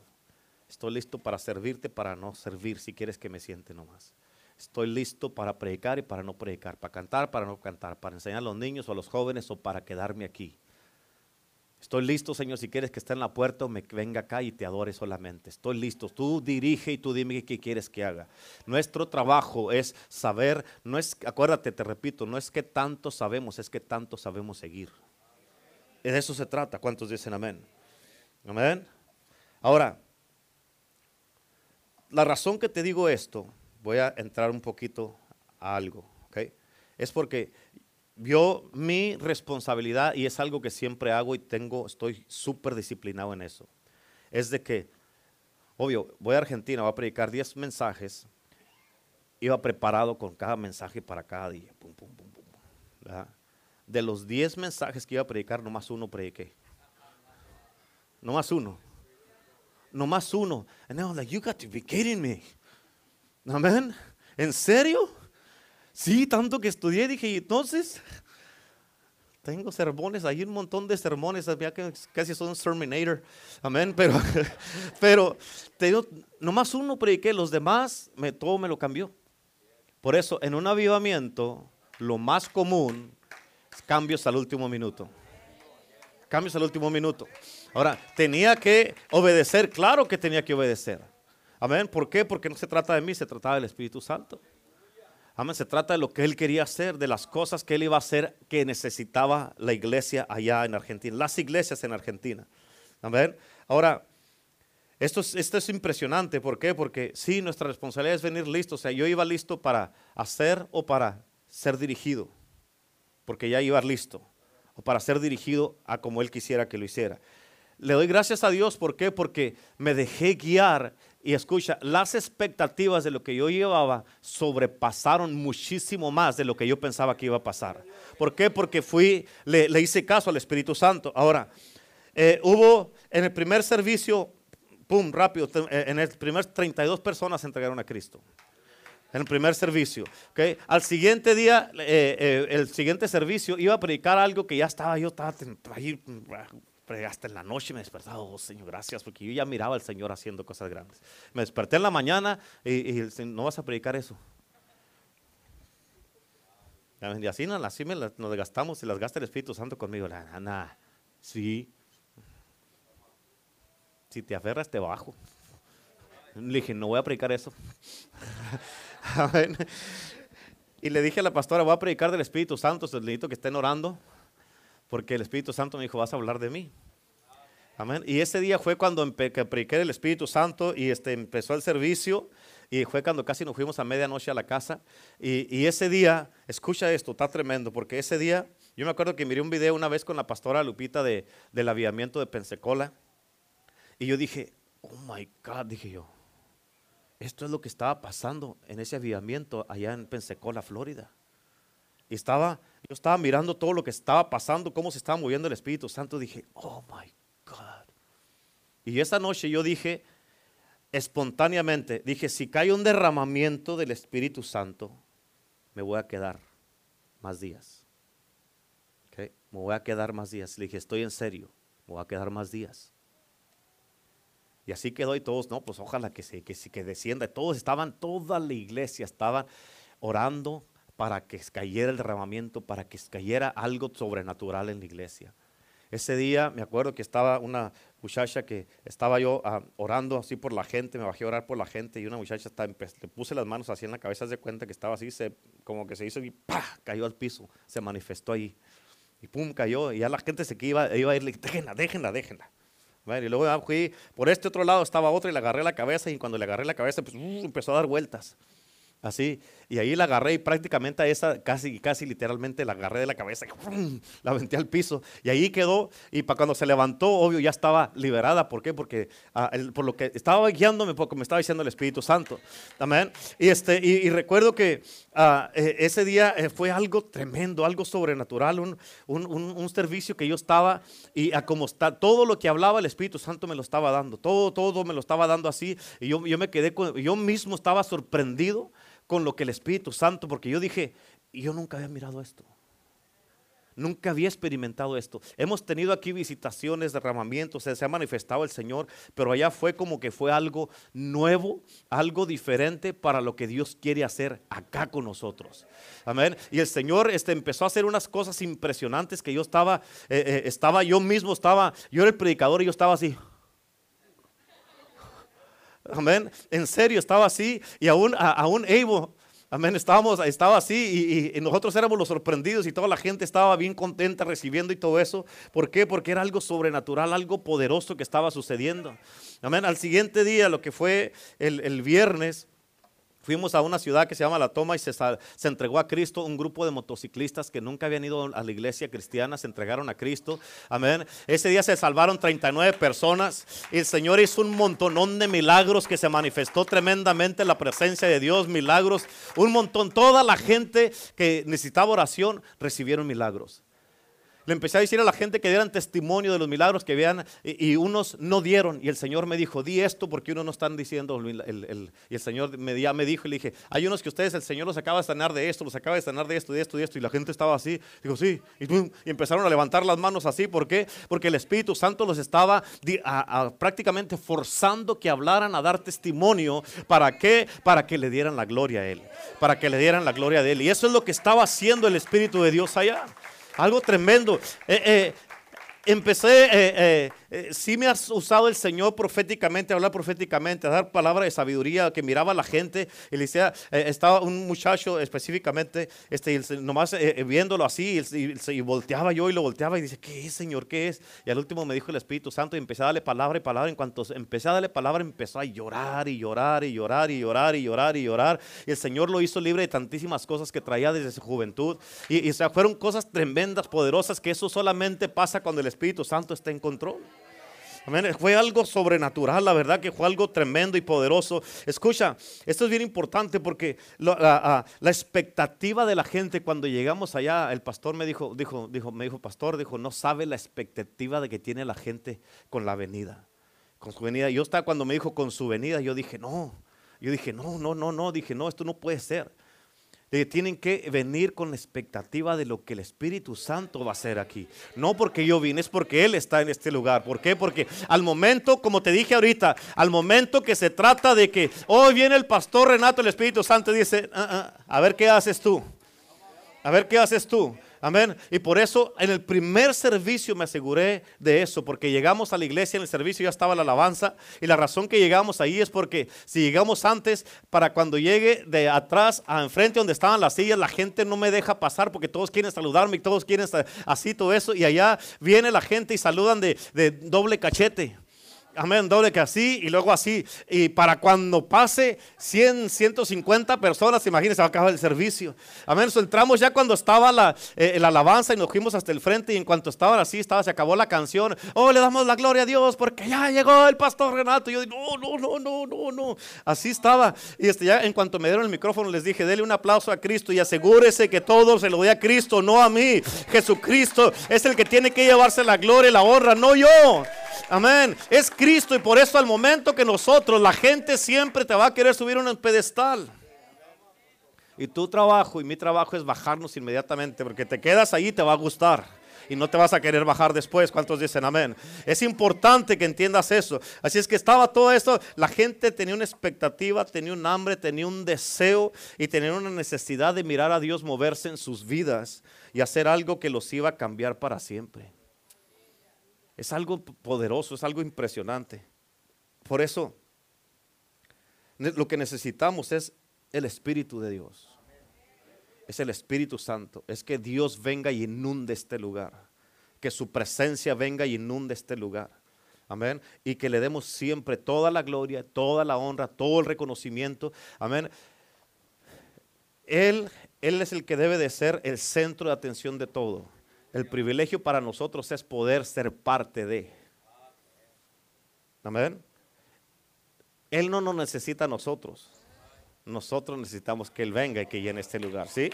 Estoy listo para servirte, para no servir, si quieres que me siente nomás. Estoy listo para predicar y para no predicar, para cantar, para no cantar, para enseñar a los niños o a los jóvenes o para quedarme aquí. Estoy listo, Señor, si quieres que esté en la puerta o me venga acá y te adore solamente. Estoy listo. Tú dirige y tú dime qué quieres que haga. Nuestro trabajo es saber, no es, acuérdate, te repito, no es que tanto sabemos, es que tanto sabemos seguir. De eso se trata. ¿Cuántos dicen amén? Amén. Ahora, la razón que te digo esto, voy a entrar un poquito a algo, ¿ok? Es porque vio mi responsabilidad y es algo que siempre hago y tengo, estoy súper disciplinado en eso. Es de que, obvio, voy a Argentina, voy a predicar 10 mensajes, iba preparado con cada mensaje para cada día. De los 10 mensajes que iba a predicar, nomás uno prediqué. Nomás uno. Nomás uno. And I was like, you got to be kidding me. Amén. ¿En serio? Sí, tanto que estudié, dije, entonces tengo sermones, hay un montón de sermones, había que casi son un serminator, amén, pero, pero te digo, nomás uno prediqué, los demás, me, todo me lo cambió. Por eso, en un avivamiento, lo más común es cambios al último minuto. Cambios al último minuto. Ahora, tenía que obedecer, claro que tenía que obedecer. Amén, ¿por qué? Porque no se trata de mí, se trataba del Espíritu Santo. Amén, se trata de lo que él quería hacer, de las cosas que él iba a hacer que necesitaba la iglesia allá en Argentina, las iglesias en Argentina. Amén. Ahora, esto es, esto es impresionante, ¿por qué? Porque sí, nuestra responsabilidad es venir listo. O sea, yo iba listo para hacer o para ser dirigido, porque ya iba listo, o para ser dirigido a como él quisiera que lo hiciera. Le doy gracias a Dios, ¿por qué? Porque me dejé guiar y escucha, las expectativas de lo que yo llevaba sobrepasaron muchísimo más de lo que yo pensaba que iba a pasar. ¿Por qué? Porque fui, le, hice caso al Espíritu Santo. Ahora, eh, hubo en el primer servicio, pum, rápido, eh, en el primer 32 personas se entregaron a Cristo. En el primer servicio. ¿okay? Al siguiente día, eh, el siguiente servicio, iba a predicar algo que ya estaba, yo estaba ahí hasta en la noche me despertaba, oh Señor, gracias, porque yo ya miraba al Señor haciendo cosas grandes. Me desperté en la mañana y, no vas a predicar eso. Y así, me nos gastamos y las gasta el Espíritu Santo conmigo. Nada, sí. Si te aferras, te bajo. Le dije, no voy a predicar eso. y le dije a la pastora, voy a predicar del Espíritu Santo, necesito que estén orando porque el Espíritu Santo me dijo, vas a hablar de mí. Amén. Y ese día fue cuando prediqué el Espíritu Santo y este, empezó el servicio y fue cuando casi nos fuimos a medianoche a la casa. Y, ese día, escucha esto, está tremendo, porque ese día, yo me acuerdo que miré un video una vez con la pastora Lupita de, del aviamiento de Pensacola. Y yo dije, oh my God, dije yo, esto es lo que estaba pasando en ese avivamiento allá en Pensacola, Florida. Y estaba, yo estaba mirando todo lo que estaba pasando, cómo se estaba moviendo el Espíritu Santo. Dije, oh my God. Y esa noche yo dije, espontáneamente, dije, si cae un derramamiento del Espíritu Santo, me voy a quedar más días. Okay? Me voy a quedar más días. Le dije, estoy en serio, me voy a quedar más días. Y así quedó y todos, no, pues ojalá que se, que, que descienda. Todos estaban, toda la iglesia estaba orando, para que cayera el derramamiento, para que cayera algo sobrenatural en la iglesia. Ese día me acuerdo que estaba una muchacha que estaba yo ah, orando así por la gente, me bajé a orar por la gente y una muchacha estaba, le puse las manos así en la cabeza, de cuenta que estaba así, se, como que se hizo y ¡pah! cayó al piso, se manifestó ahí. Y pum, cayó y ya la gente se que iba, iba a ir, déjenla, déjenla, déjenla. y luego fui, por este otro lado estaba otra y le agarré la cabeza y cuando le agarré la cabeza pues, uh, empezó a dar vueltas. Así, y ahí la agarré y prácticamente a esa, casi, casi literalmente la agarré de la cabeza y ¡pum! la aventé al piso. Y ahí quedó, y para cuando se levantó, obvio, ya estaba liberada. ¿Por qué? Porque ah, el- por lo que estaba guiándome, porque me estaba diciendo el Espíritu Santo. Amén. Y, este, y, y recuerdo que ah, eh, ese día eh, fue algo tremendo, algo sobrenatural, un, un, un- un servicio que yo estaba, y a como está, todo lo que hablaba el Espíritu Santo me lo estaba dando, todo, todo me lo estaba dando así. Y yo, yo me quedé, con, yo mismo estaba sorprendido con lo que el Espíritu Santo, porque yo dije, yo nunca había mirado esto. Nunca había experimentado esto. Hemos tenido aquí visitaciones, derramamientos, se, ha manifestado el Señor, pero allá fue como que fue algo nuevo, algo diferente para lo que Dios quiere hacer acá con nosotros. Amén. Y el Señor este, empezó a hacer unas cosas impresionantes que yo estaba, eh, eh, estaba yo mismo, estaba, yo era el predicador y yo estaba así. Amén. En serio, estaba así y aún, aún Evo, amén, estábamos, estaba así y, y- y nosotros éramos los sorprendidos y toda la gente estaba bien contenta recibiendo y todo eso. ¿Por qué? Porque era algo sobrenatural, algo poderoso que estaba sucediendo. Amén. Al siguiente día, lo que fue el, el viernes, Fuimos a una ciudad que se llama La Toma y se, se entregó a Cristo un grupo de motociclistas que nunca habían ido a la iglesia cristiana, se entregaron a Cristo. Amén. Ese día se salvaron 39 personas y el Señor hizo un montonón de milagros que se manifestó tremendamente la presencia de Dios, milagros, un montón. Toda la gente que necesitaba oración recibieron milagros. Le empecé a decir a la gente que dieran testimonio de los milagros que vean y, unos no dieron. Y el Señor me dijo, di esto porque unos no están diciendo. y el Señor me, ya me dijo y le dije, hay unos que ustedes, el Señor los acaba de sanar de esto, los acaba de sanar de esto, de esto, de esto. Y la gente estaba así. Digo, sí. Y, empezaron a levantar las manos así. ¿Por qué? Porque el Espíritu Santo los estaba prácticamente forzando que hablaran a dar testimonio. ¿Para qué? Para que le dieran la gloria a Él. Para que le dieran la gloria a Él. Y eso es lo que estaba haciendo el Espíritu de Dios allá. Algo tremendo. Eh, eh, empecé, eh, sí me has usado el Señor proféticamente, hablar proféticamente, dar palabra de sabiduría, que miraba a la gente y le decía, eh, estaba un muchacho específicamente, este, nomás eh, eh, viéndolo así, y volteaba yo y lo volteaba y dice, ¿qué es, Señor? ¿Qué es? Y al último me dijo el Espíritu Santo y empecé a darle palabra y palabra. En cuanto empecé a darle palabra, empezó a llorar y llorar y llorar y llorar y llorar y llorar. Y el Señor lo hizo libre de tantísimas cosas que traía desde su juventud. Y, y o sea, fueron cosas tremendas, poderosas, que eso solamente pasa cuando el Espíritu Santo está en control. Fue algo sobrenatural, la verdad que fue algo tremendo y poderoso. Escucha, esto es bien importante porque la expectativa de la gente cuando llegamos allá, el pastor me dijo, dijo, dijo, me dijo, pastor, dijo, no sabe la expectativa de que tiene la gente con la venida, con su venida. Yo estaba cuando me dijo con su venida, yo dije, no, yo dije, no, no, no, no, dije, no, esto no puede ser. Tienen que venir con la expectativa de lo que el Espíritu Santo va a hacer aquí. No porque yo vine, es porque Él está en este lugar. ¿Por qué? Porque al momento, como te dije ahorita, al momento que se trata de que hoy viene el pastor Renato, el Espíritu Santo dice, "Ah, ah, a ver qué haces tú. A ver qué haces tú. Amén. Y por eso en el primer servicio me aseguré de eso, porque llegamos a la iglesia, en el servicio ya estaba la alabanza, y la razón que llegamos ahí es porque si llegamos antes, para cuando llegue de atrás a enfrente donde estaban las sillas, la gente no me deja pasar porque todos quieren saludarme y todos quieren así todo eso, y allá viene la gente y saludan de, de doble cachete. Amén, doble que así y luego así. Y para cuando pase 100, 150 personas, imagínense, va a acabar el servicio. Amén, so, entramos ya cuando estaba la, eh, la alabanza y nos fuimos hasta el frente y en cuanto estaban así, estaba, se acabó la canción. Oh, le damos la gloria a Dios porque ya llegó el pastor Renato. Y yo digo, no, no, no, no, no, no. Así estaba. Y este, ya en cuanto me dieron el micrófono les dije, dele un aplauso a Cristo y asegúrese que todo se lo dé a Cristo, no a mí. Jesucristo es el que tiene que llevarse la gloria y la honra, no yo. Amén. Es Cristo y por eso al momento que nosotros, la gente siempre te va a querer subir un pedestal. Y tu trabajo y mi trabajo es bajarnos inmediatamente, porque te quedas ahí te va a gustar. Y no te vas a querer bajar después. ¿Cuántos dicen amén? Es importante que entiendas eso. Así es que estaba todo esto. La gente tenía una expectativa, tenía un hambre, tenía un deseo y tenía una necesidad de mirar a Dios moverse en sus vidas y hacer algo que los iba a cambiar para siempre. Es algo poderoso, es algo impresionante. Por eso, lo que necesitamos es el Espíritu de Dios. Es el Espíritu Santo. Es que Dios venga y inunde este lugar. Que su presencia venga y inunde este lugar. Amén. Y que le demos siempre toda la gloria, toda la honra, todo el reconocimiento. Amén. Él, Él es el que debe de ser el centro de atención de todo. El privilegio para nosotros es poder ser parte de. Amén. Él no nos necesita a nosotros. Nosotros necesitamos que Él venga y que llene este lugar. ¿Sí?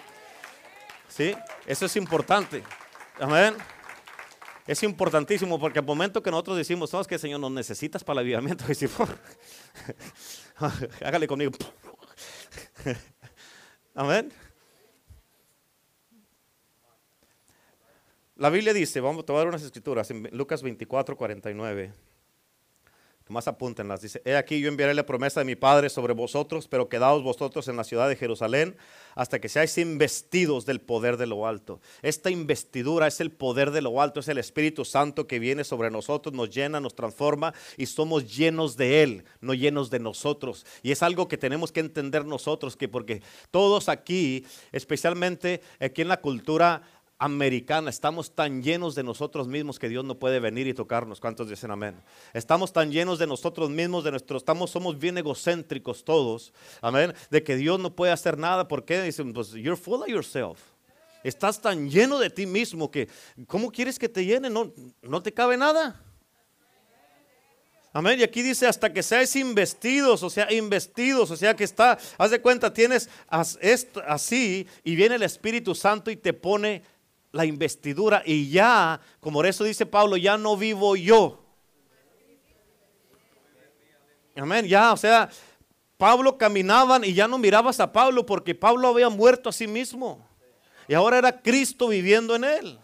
¿Sí? Eso es importante. Amén. Es importantísimo porque al momento que nosotros decimos, sabes que Señor nos necesitas para el avivamiento, hágale conmigo. Amén. La Biblia dice, vamos a tomar unas escrituras en Lucas 24, 49. Más apúntenlas. Dice, he aquí yo enviaré la promesa de mi Padre sobre vosotros, pero quedaos vosotros en la ciudad de Jerusalén hasta que seáis investidos del poder de lo alto. Esta investidura es el poder de lo alto, es el Espíritu Santo que viene sobre nosotros, nos llena, nos transforma y somos llenos de Él, no llenos de nosotros. Y es algo que tenemos que entender nosotros, que porque todos aquí, especialmente aquí en la cultura americana. Estamos tan llenos de nosotros mismos que Dios no puede venir y tocarnos. ¿Cuántos dicen amén? Estamos tan llenos de nosotros mismos, de nuestros, estamos, somos bien egocéntricos todos. Amén. De que Dios no puede hacer nada. ¿Por qué? Dicen, pues, you're full of yourself. Estás tan lleno de ti mismo que, ¿cómo quieres que te llene? No, no te cabe nada. Amén. Y aquí dice hasta que seáis investidos, o sea, investidos, o sea que está, haz de cuenta, tienes así y viene el Espíritu Santo y te pone la investidura y ya, como eso dice Pablo, ya no vivo yo. Amén, ya, o sea, Pablo caminaban y ya no mirabas a Pablo porque Pablo había muerto a sí mismo. Y ahora era Cristo viviendo en él.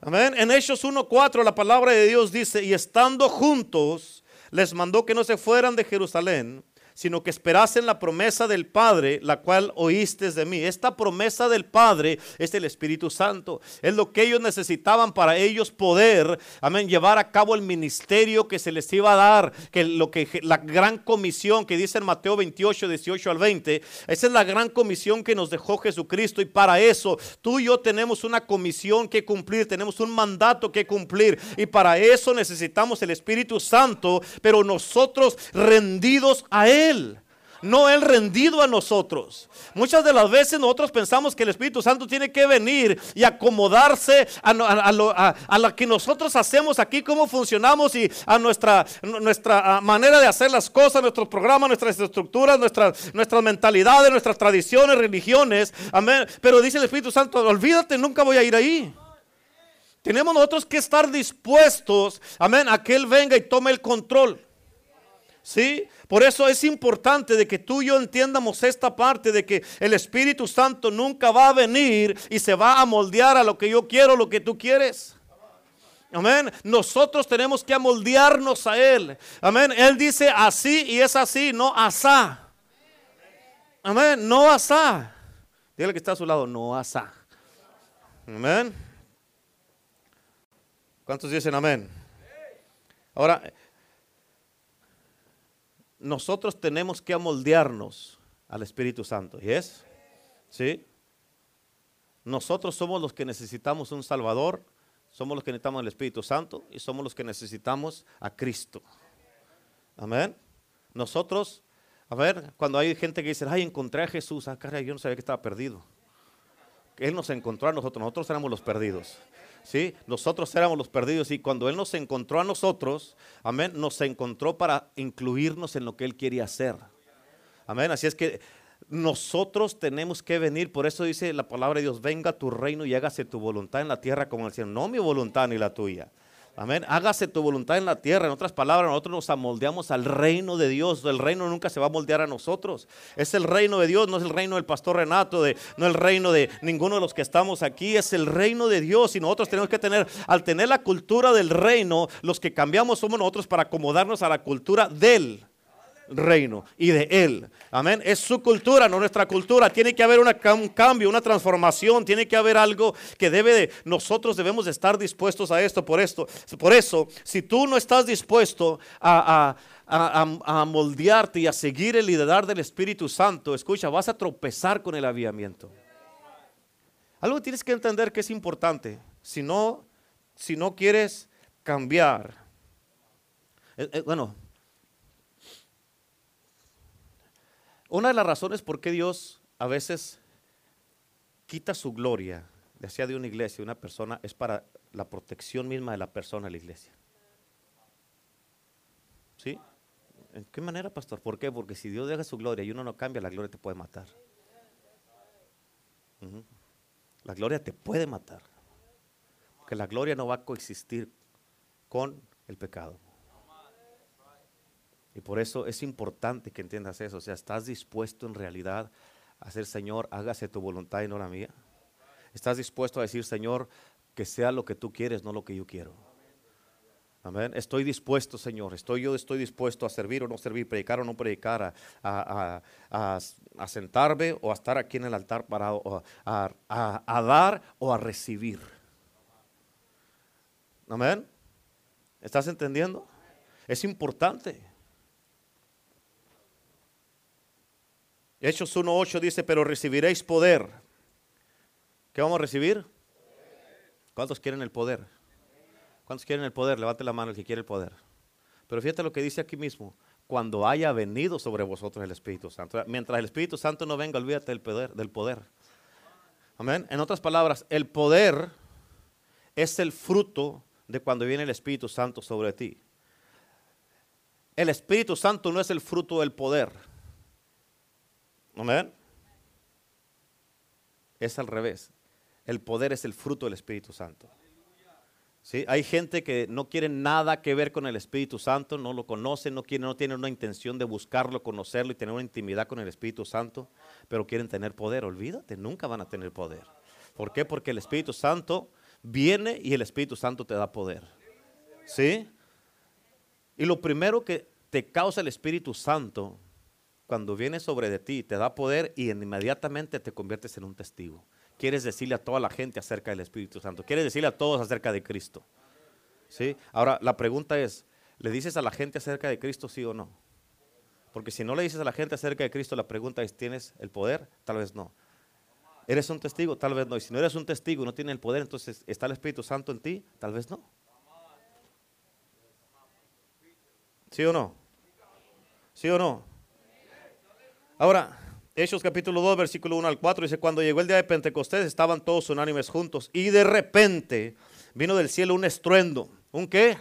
Amén. En Hechos 1.4 la palabra de Dios dice, y estando juntos, les mandó que no se fueran de Jerusalén, sino que esperasen la promesa del Padre, la cual oíste de mí. Esta promesa del Padre es el Espíritu Santo. Es lo que ellos necesitaban para ellos poder, amén, llevar a cabo el ministerio que se les iba a dar, que lo que la gran comisión que dice en Mateo 28, 18 al 20, esa es la gran comisión que nos dejó Jesucristo y para eso tú y yo tenemos una comisión que cumplir, tenemos un mandato que cumplir y para eso necesitamos el Espíritu Santo, pero nosotros rendidos a él no Él rendido a nosotros. Muchas de las veces nosotros pensamos que el Espíritu Santo tiene que venir y acomodarse a, lo, que nosotros hacemos aquí, cómo funcionamos y a nuestra, nuestra manera de hacer las cosas, nuestros programas, nuestras estructuras, nuestras, nuestras mentalidades, nuestras tradiciones, religiones. Amén. Pero dice el Espíritu Santo, olvídate, nunca voy a ir ahí. Tenemos nosotros que estar dispuestos, amén, a que Él venga y tome el control. ¿Sí? Por eso es importante de que tú y yo entiendamos esta parte de que el Espíritu Santo nunca va a venir y se va a moldear a lo que yo quiero, lo que tú quieres. Amén. Nosotros tenemos que amoldearnos a Él. Amén. Él dice así y es así, no asá. Amén. No asá. Dígale que está a su lado, no asá. Amén. ¿Cuántos dicen amén? Ahora, nosotros tenemos que amoldearnos al Espíritu Santo. ¿Y es? ¿Sí? Nosotros somos los que necesitamos un Salvador, somos los que necesitamos el Espíritu Santo y somos los que necesitamos a Cristo. Amén. Nosotros, a ver, cuando hay gente que dice, ay, encontré a Jesús, ah, yo no sabía que estaba perdido. Él nos encontró a nosotros, nosotros éramos los perdidos. ¿Sí? Nosotros éramos los perdidos y cuando Él nos encontró a nosotros, amén, nos encontró para incluirnos en lo que Él quería hacer. Amén, así es que nosotros tenemos que venir, por eso dice la palabra de Dios, venga tu reino y hágase tu voluntad en la tierra como en el cielo, no mi voluntad ni la tuya. Amén. Hágase tu voluntad en la tierra. En otras palabras, nosotros nos amoldeamos al reino de Dios. El reino nunca se va a moldear a nosotros. Es el reino de Dios, no es el reino del pastor Renato, de, no el reino de ninguno de los que estamos aquí. Es el reino de Dios. Y nosotros tenemos que tener, al tener la cultura del reino, los que cambiamos somos nosotros para acomodarnos a la cultura del reino y de Él. Amén. Es su cultura, no nuestra cultura. Tiene que haber un cambio, una transformación. Tiene que haber algo que debe de, nosotros debemos estar dispuestos a esto. Por esto, por eso, si tú no estás dispuesto a, moldearte y a seguir el liderar del Espíritu Santo, escucha, vas a tropezar con el aviamiento. Algo tienes que entender que es importante. Si no, si no quieres cambiar, eh, eh, bueno, una de las razones por qué Dios a veces quita su gloria, sea de una iglesia, de una persona, es para la protección misma de la persona de la iglesia. ¿Sí? ¿En qué manera, pastor? ¿Por qué? Porque si Dios deja su gloria y uno no cambia, la gloria te puede matar. La gloria te puede matar. Porque la gloria no va a coexistir con el pecado. Y por eso es importante que entiendas eso. O sea, ¿estás dispuesto en realidad a decir, Señor, hágase tu voluntad y no la mía? ¿Estás dispuesto a decir, Señor, que sea lo que tú quieres, no lo que yo quiero? Amén. Estoy dispuesto, Señor. Estoy yo estoy dispuesto a servir o no servir, predicar o no predicar, a, a, sentarme o a estar aquí en el altar parado, a, dar o a recibir. Amén. ¿Estás entendiendo? Es importante. Hechos 1.8 dice, pero recibiréis poder. ¿Qué vamos a recibir? ¿Cuántos quieren el poder? ¿Cuántos quieren el poder? Levante la mano el que quiere el poder. Pero fíjate lo que dice aquí mismo. Cuando haya venido sobre vosotros el Espíritu Santo. Mientras el Espíritu Santo no venga, olvídate del poder. Del poder. Amén. En otras palabras, el poder es el fruto de cuando viene el Espíritu Santo sobre ti. El Espíritu Santo no es el fruto del poder. Amén. Es al revés. El poder es el fruto del Espíritu Santo. ¿Sí? Hay gente que no quiere nada que ver con el Espíritu Santo, no lo conoce, no, quiere, no tiene una intención de buscarlo, conocerlo y tener una intimidad con el Espíritu Santo, pero quieren tener poder. Olvídate, nunca van a tener poder. ¿Por qué? Porque el Espíritu Santo viene y el Espíritu Santo te da poder. ¿Sí? Y lo primero que te causa el Espíritu Santo cuando viene sobre de ti, te da poder y inmediatamente te conviertes en un testigo quieres decirle a toda la gente acerca del Espíritu Santo, quieres decirle a todos acerca de Cristo. ¿Sí? Ahora, la pregunta es, ¿le dices a la gente acerca de Cristo sí o no? Porque si no le dices a la gente acerca de Cristo, la pregunta es, ¿tienes el poder? Tal vez no. ¿Eres un testigo? Tal vez no. Y si no eres un testigo y no tienes el poder, entonces ¿está el Espíritu Santo en ti? Tal vez no. ¿Sí o no? ¿Sí o no? Ahora, Hechos capítulo 2, versículo 1 al 4 dice, cuando llegó el día de Pentecostés estaban todos unánimes juntos y de repente vino del cielo un estruendo. ¿Un qué?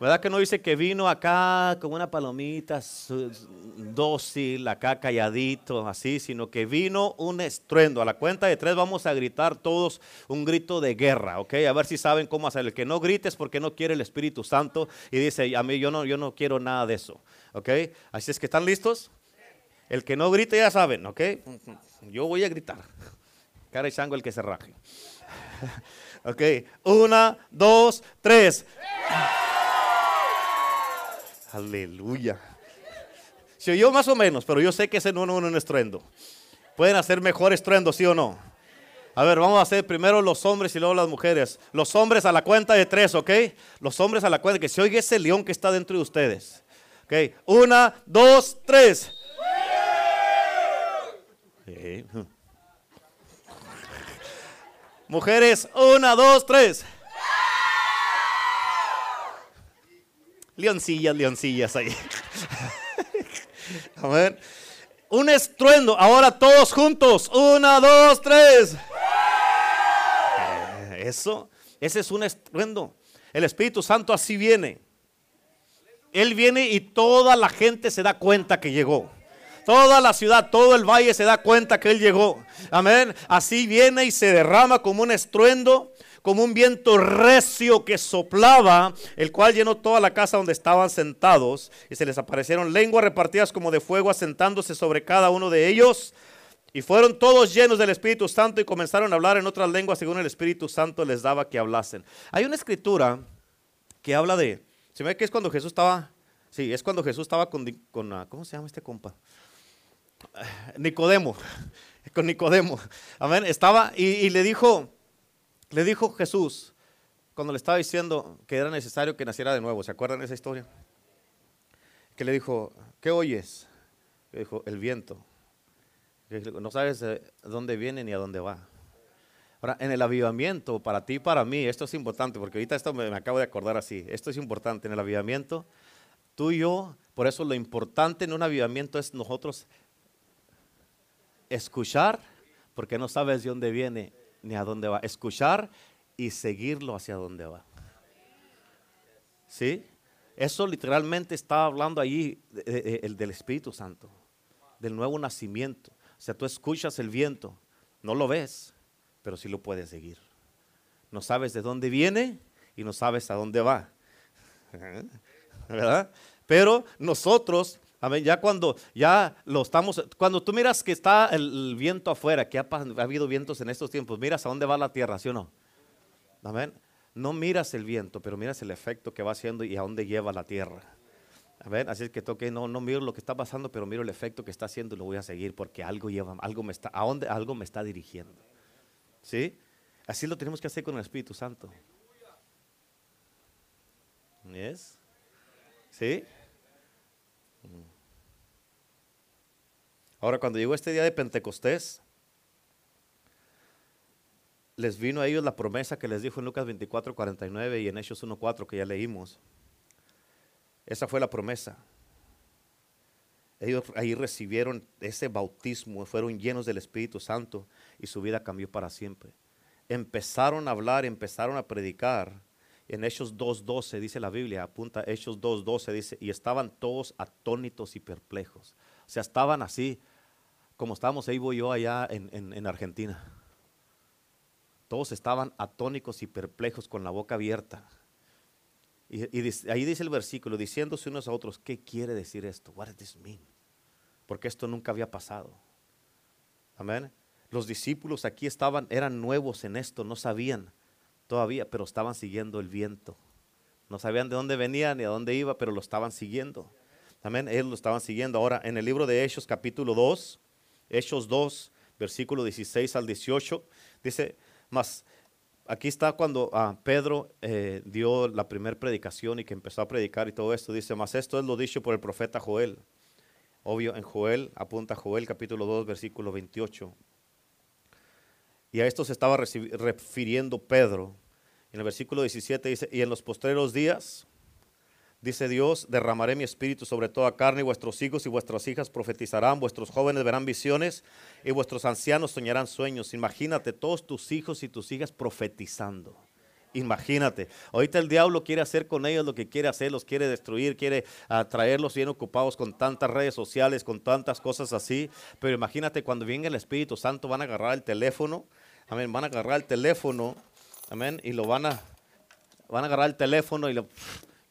¿Verdad que no dice que vino acá como una palomita dócil, acá calladito, así, sino que vino un estruendo. A la cuenta de tres vamos a gritar todos un grito de guerra, ¿ok? A ver si saben cómo hacer. El que no grites porque no quiere el Espíritu Santo y dice, a mí yo no, yo no quiero nada de eso, ¿ok? Así es que están listos. El que no grite ya saben, ¿ok? Yo voy a gritar. Cara y chango el que se raje. Ok, una, dos, tres. Aleluya. Se oyó más o menos, pero yo sé que ese no es un estruendo. Pueden hacer mejor estruendo, ¿sí o no? A ver, vamos a hacer primero los hombres y luego las mujeres. Los hombres a la cuenta de tres, ¿ok? Los hombres a la cuenta, que se oiga ese león que está dentro de ustedes. Ok, una, dos, tres. Mujeres, una, dos, tres. Leoncillas, leoncillas ahí. A ver. Un estruendo. Ahora todos juntos. Una, dos, tres. Eh, eso, ese es un estruendo. El Espíritu Santo así viene. Él viene y toda la gente se da cuenta que llegó. Toda la ciudad, todo el valle se da cuenta que Él llegó. Amén. Así viene y se derrama como un estruendo, como un viento recio que soplaba, el cual llenó toda la casa donde estaban sentados. Y se les aparecieron lenguas repartidas como de fuego, asentándose sobre cada uno de ellos. Y fueron todos llenos del Espíritu Santo y comenzaron a hablar en otras lenguas según el Espíritu Santo les daba que hablasen. Hay una escritura que habla de, se ve que es cuando Jesús estaba, sí, es cuando Jesús estaba con, con ah, ¿cómo se llama este compa? Nicodemo, con Nicodemo. Amén. Estaba y, le dijo, le dijo Jesús, cuando le estaba diciendo que era necesario que naciera de nuevo. ¿Se acuerdan de esa historia? Que le dijo, ¿qué oyes? Le dijo, el viento. No sabes de dónde viene ni a dónde va. Ahora, en el avivamiento, para ti y para mí, esto es importante, porque ahorita esto me, me acabo de acordar así. Esto es importante. En el avivamiento, tú y yo, por eso lo importante en un avivamiento es nosotros escuchar, porque no sabes de dónde viene ni a dónde va. Escuchar y seguirlo hacia dónde va. ¿Sí? Eso literalmente está hablando allí el del Espíritu Santo, del nuevo nacimiento. O sea, tú escuchas el viento, no lo ves, pero sí lo puedes seguir. No sabes de dónde viene y no sabes a dónde va. ¿Verdad? Pero nosotros, amén, ya cuando ya lo estamos, cuando tú miras que está el, viento afuera, que ha, ha, habido vientos en estos tiempos, miras a dónde va la tierra, ¿sí o no? Amén. No miras el viento, pero miras el efecto que va haciendo y a dónde lleva la tierra. Amén. Así es que toque, no, no miro lo que está pasando, pero miro el efecto que está haciendo y lo voy a seguir porque algo lleva, algo me está, a dónde algo me está dirigiendo. ¿Sí? Así lo tenemos que hacer con el Espíritu Santo. ¿Es? ¿Sí? Ahora, cuando llegó este día de Pentecostés, les vino a ellos la promesa que les dijo en Lucas 24, 49 y en Hechos 1, 4 que ya leímos. Esa fue la promesa. Ellos ahí recibieron ese bautismo, fueron llenos del Espíritu Santo y su vida cambió para siempre. Empezaron a hablar, empezaron a predicar. En Hechos 2.12 dice la Biblia, apunta Hechos 2.12, dice, y estaban todos atónitos y perplejos. O sea, estaban así, como estábamos ahí voy yo allá en, Argentina. Todos estaban atónicos y perplejos con la boca abierta. Y, ahí dice el versículo, diciéndose unos a otros, ¿qué quiere decir esto? What does this mean? Porque esto nunca había pasado. Amén. Los discípulos aquí estaban, eran nuevos en esto, no sabían todavía, pero estaban siguiendo el viento. No sabían de dónde venía ni a dónde iba, pero lo estaban siguiendo. Amén. Ellos lo estaban siguiendo. Ahora, en el libro de Hechos, capítulo 2, Hechos 2, versículo 16 al 18, dice, más aquí está cuando ah, Pedro eh, dio la primera predicación y que empezó a predicar y todo esto. Dice, más esto es lo dicho por el profeta Joel. Obvio, en Joel, apunta Joel capítulo 2, versículo 28. Y a esto se estaba refiriendo Pedro. En el versículo 17 dice, y en los postreros días, dice Dios, derramaré mi espíritu sobre toda carne y vuestros hijos y vuestras hijas profetizarán, vuestros jóvenes verán visiones y vuestros ancianos soñarán sueños. Imagínate todos tus hijos y tus hijas profetizando. Imagínate, ahorita el diablo quiere hacer con ellos lo que quiere hacer, los quiere destruir, quiere atraerlos bien ocupados con tantas redes sociales, con tantas cosas así. Pero imagínate cuando venga el Espíritu Santo, van a agarrar el teléfono, amén, van a agarrar el teléfono, amén, y lo van a, van a agarrar el teléfono y lo,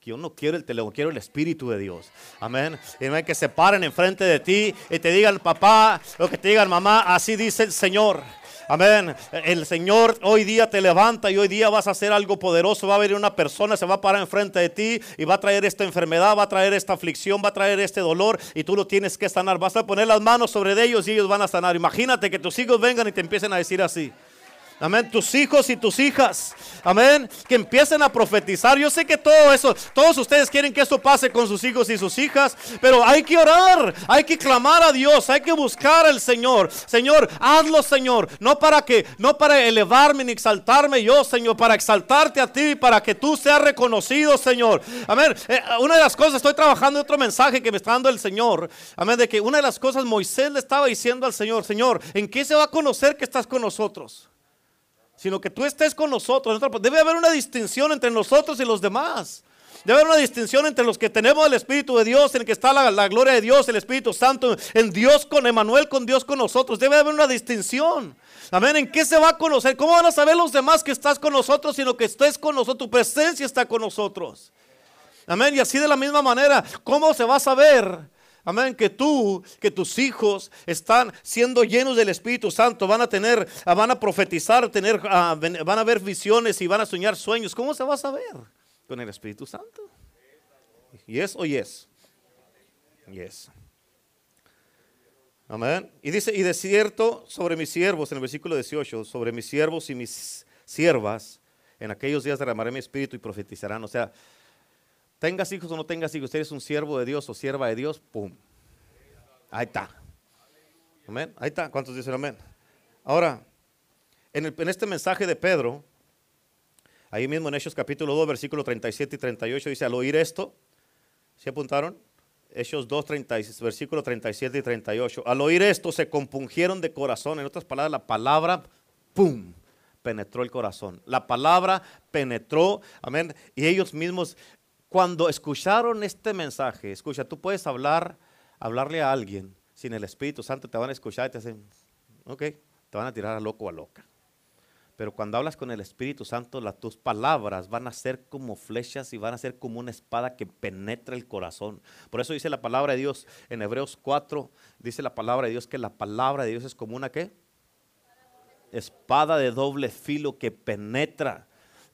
yo no quiero el teléfono, quiero el Espíritu de Dios. Amén. Y que se paren enfrente de ti y te digan, papá, lo que te digan, mamá, así dice el Señor. Amén. El Señor hoy día te levanta y hoy día vas a hacer algo poderoso. Va a venir una persona, se va a parar enfrente de ti y va a traer esta enfermedad, va a traer esta aflicción, va a traer este dolor y tú lo tienes que sanar. Vas a poner las manos sobre ellos y ellos van a sanar. Imagínate que tus hijos vengan y te empiecen a decir así. Amén. Tus hijos y tus hijas. Amén. Que empiecen a profetizar. Yo sé que todo eso, todos ustedes quieren que esto pase con sus hijos y sus hijas. Pero hay que orar. Hay que clamar a Dios. Hay que buscar al Señor. Señor, hazlo, Señor. No para que, no para elevarme ni exaltarme yo, Señor. Para exaltarte a ti. Para que tú seas reconocido, Señor. Amén. Eh, una de las cosas, estoy trabajando en otro mensaje que me está dando el Señor. Amén. De que una de las cosas Moisés le estaba diciendo al Señor, Señor, ¿en qué se va a conocer que estás con nosotros? Sino que tú estés con nosotros. Debe haber una distinción entre nosotros y los demás. Debe haber una distinción entre los que tenemos el Espíritu de Dios, en el que está la, gloria de Dios, el Espíritu Santo, en Dios con Emanuel, con Dios con nosotros. Debe haber una distinción. Amén. ¿En qué se va a conocer? ¿Cómo van a saber los demás que estás con nosotros, sino que estés con nosotros? Tu presencia está con nosotros. Amén. Y así de la misma manera, ¿cómo se va a saber? Amén, que tú, que tus hijos están siendo llenos del Espíritu Santo, van a tener, ah, van a profetizar, tener, ah, van a ver visiones y van a soñar sueños. ¿Cómo se va a saber? Con el Espíritu Santo. ¿Yes o yes? Yes. Amén. Y dice, y de cierto sobre mis siervos, en el versículo 18, sobre mis siervos y mis siervas, en aquellos días derramaré mi espíritu y profetizarán. O sea, Tengas hijos o no tengas hijos, usted es un siervo de Dios o sierva de Dios, ¡pum! Ahí está. Amén. Ahí está. ¿Cuántos dicen amén? Ahora, en, este mensaje de Pedro, ahí mismo en Hechos capítulo 2, versículo 37 y 38, dice, al oír esto, ¿se apuntaron? Hechos 2, 30, versículo 37 y 38. Al oír esto se compungieron de corazón. En otras palabras, la palabra, ¡pum! penetró el corazón. La palabra penetró, amén. Y ellos mismos, cuando escucharon este mensaje, escucha, tú puedes hablar, hablarle a alguien sin el Espíritu Santo, te van a escuchar y te hacen, ok, te van a tirar a loco o a loca. Pero cuando hablas con el Espíritu Santo, tus palabras van a ser como flechas y van a ser como una espada que penetra el corazón. Por eso dice la palabra de Dios en Hebreos 4, dice la palabra de Dios que la palabra de Dios es como una qué? Espada de doble filo que penetra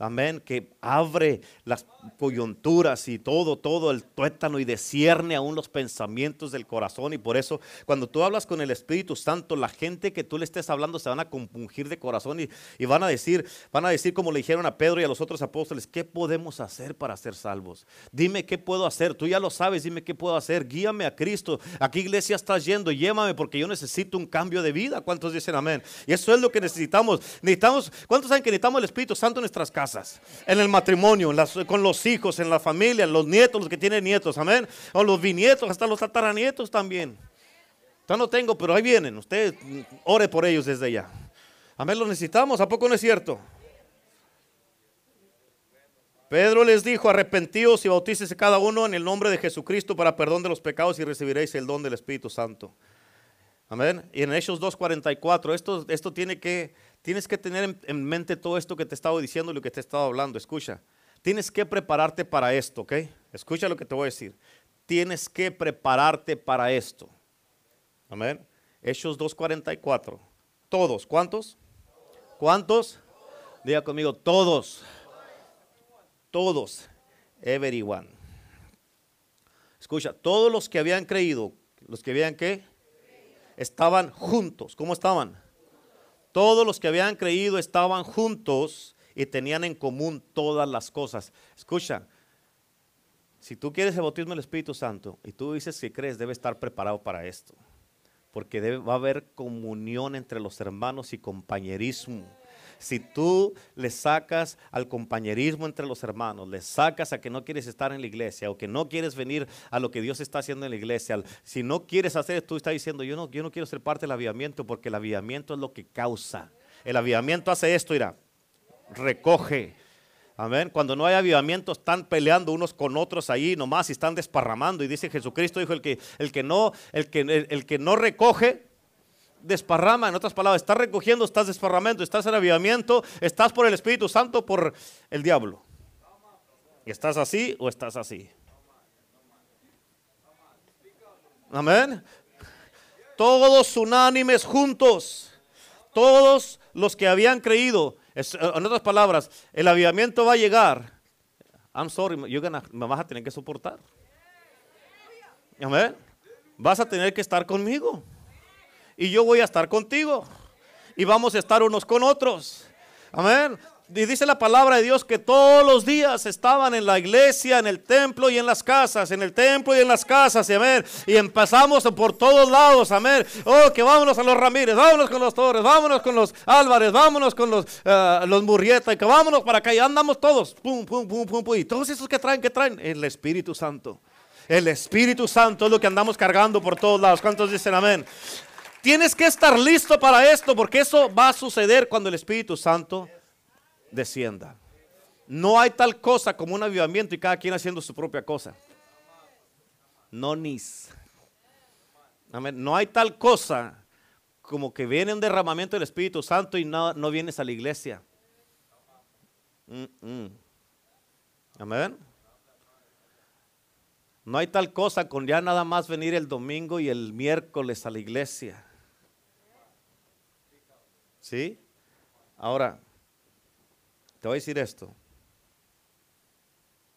amén, que abre las coyunturas y todo, todo el tuétano y descierne aún los pensamientos del corazón. Y por eso, cuando tú hablas con el Espíritu Santo, la gente que tú le estés hablando se van a compungir de corazón y, van a decir, van a decir como le dijeron a Pedro y a los otros apóstoles, ¿qué podemos hacer para ser salvos? Dime qué puedo hacer, tú ya lo sabes, dime qué puedo hacer, guíame a Cristo. ¿A qué iglesia estás yendo? Llévame porque yo necesito un cambio de vida. ¿Cuántos dicen amén? Y eso es lo que necesitamos. Necesitamos, ¿cuántos saben que necesitamos el Espíritu Santo en nuestras casas? En el matrimonio, con los hijos, en la familia, los nietos, los que tienen nietos, amén, o los bisnietos, hasta los tataranietos también. Yo no tengo, pero ahí vienen. Usted ore por ellos desde allá. Amén, los necesitamos. ¿A poco no es cierto? Pedro les dijo, arrepentíos y bautícese cada uno en el nombre de Jesucristo para perdón de los pecados y recibiréis el don del Espíritu Santo. Amén. Y en Hechos 2.44, esto, esto tiene que Tienes que tener en mente todo esto que te he estado diciendo y lo que te he estado hablando. Escucha, tienes que prepararte para esto, ¿ok? Escucha lo que te voy a decir. Tienes que prepararte para esto. Amén. Hechos 2.44. Todos, ¿cuántos? ¿Cuántos? Diga conmigo, todos. Todos. Everyone. Escucha, todos los que habían creído, los que habían que estaban juntos. ¿Cómo estaban? Todos los que habían creído estaban juntos y tenían en común todas las cosas. Escucha, si tú quieres el bautismo del Espíritu Santo y tú dices que crees, debe estar preparado para esto. Porque va a haber comunión entre los hermanos y compañerismo. Si tú le sacas al compañerismo entre los hermanos, le sacas a que no quieres estar en la iglesia o que no quieres venir a lo que Dios está haciendo en la iglesia, si no quieres hacer, tú estás diciendo, yo no, yo no quiero ser parte del avivamiento porque el avivamiento es lo que causa. El avivamiento hace esto, irá, recoge. Amén. Cuando no hay avivamiento están peleando unos con otros ahí nomás y están desparramando. Y dice Jesucristo, dijo, el que, el que, no, el que, el que no recoge, desparrama, en otras palabras, estás recogiendo, estás desparramando, estás en avivamiento, estás por el Espíritu Santo, por el diablo. ¿Estás así o estás así? Amén. Todos unánimes juntos, todos los que habían creído, en otras palabras, el avivamiento va a llegar. I'm sorry, me vas a tener que soportar. Amén. Vas a tener que estar conmigo y yo voy a estar contigo. Y vamos a estar unos con otros. Amén. Y dice la palabra de Dios que todos los días estaban en la iglesia, en el templo y en las casas, en el templo y en las casas, amén. Y empezamos por todos lados, amén. Oh, que vámonos a los Ramírez, vámonos con los Torres, vámonos con los Álvarez, vámonos con los, uh, los Murrieta, y que vámonos para acá y andamos todos, pum, pum, pum, pum, pum. Y todos esos que traen, que traen el Espíritu Santo. El Espíritu Santo es lo que andamos cargando por todos lados. ¿Cuántos dicen amén? Tienes que estar listo para esto porque eso va a suceder cuando el Espíritu Santo descienda. No hay tal cosa como un avivamiento y cada quien haciendo su propia cosa. No nis. No hay tal cosa como que viene un derramamiento del Espíritu Santo y no, no vienes a la iglesia. Amén. No hay tal cosa con ya nada más venir el domingo y el miércoles a la iglesia. ¿Sí? Ahora, te voy a decir esto.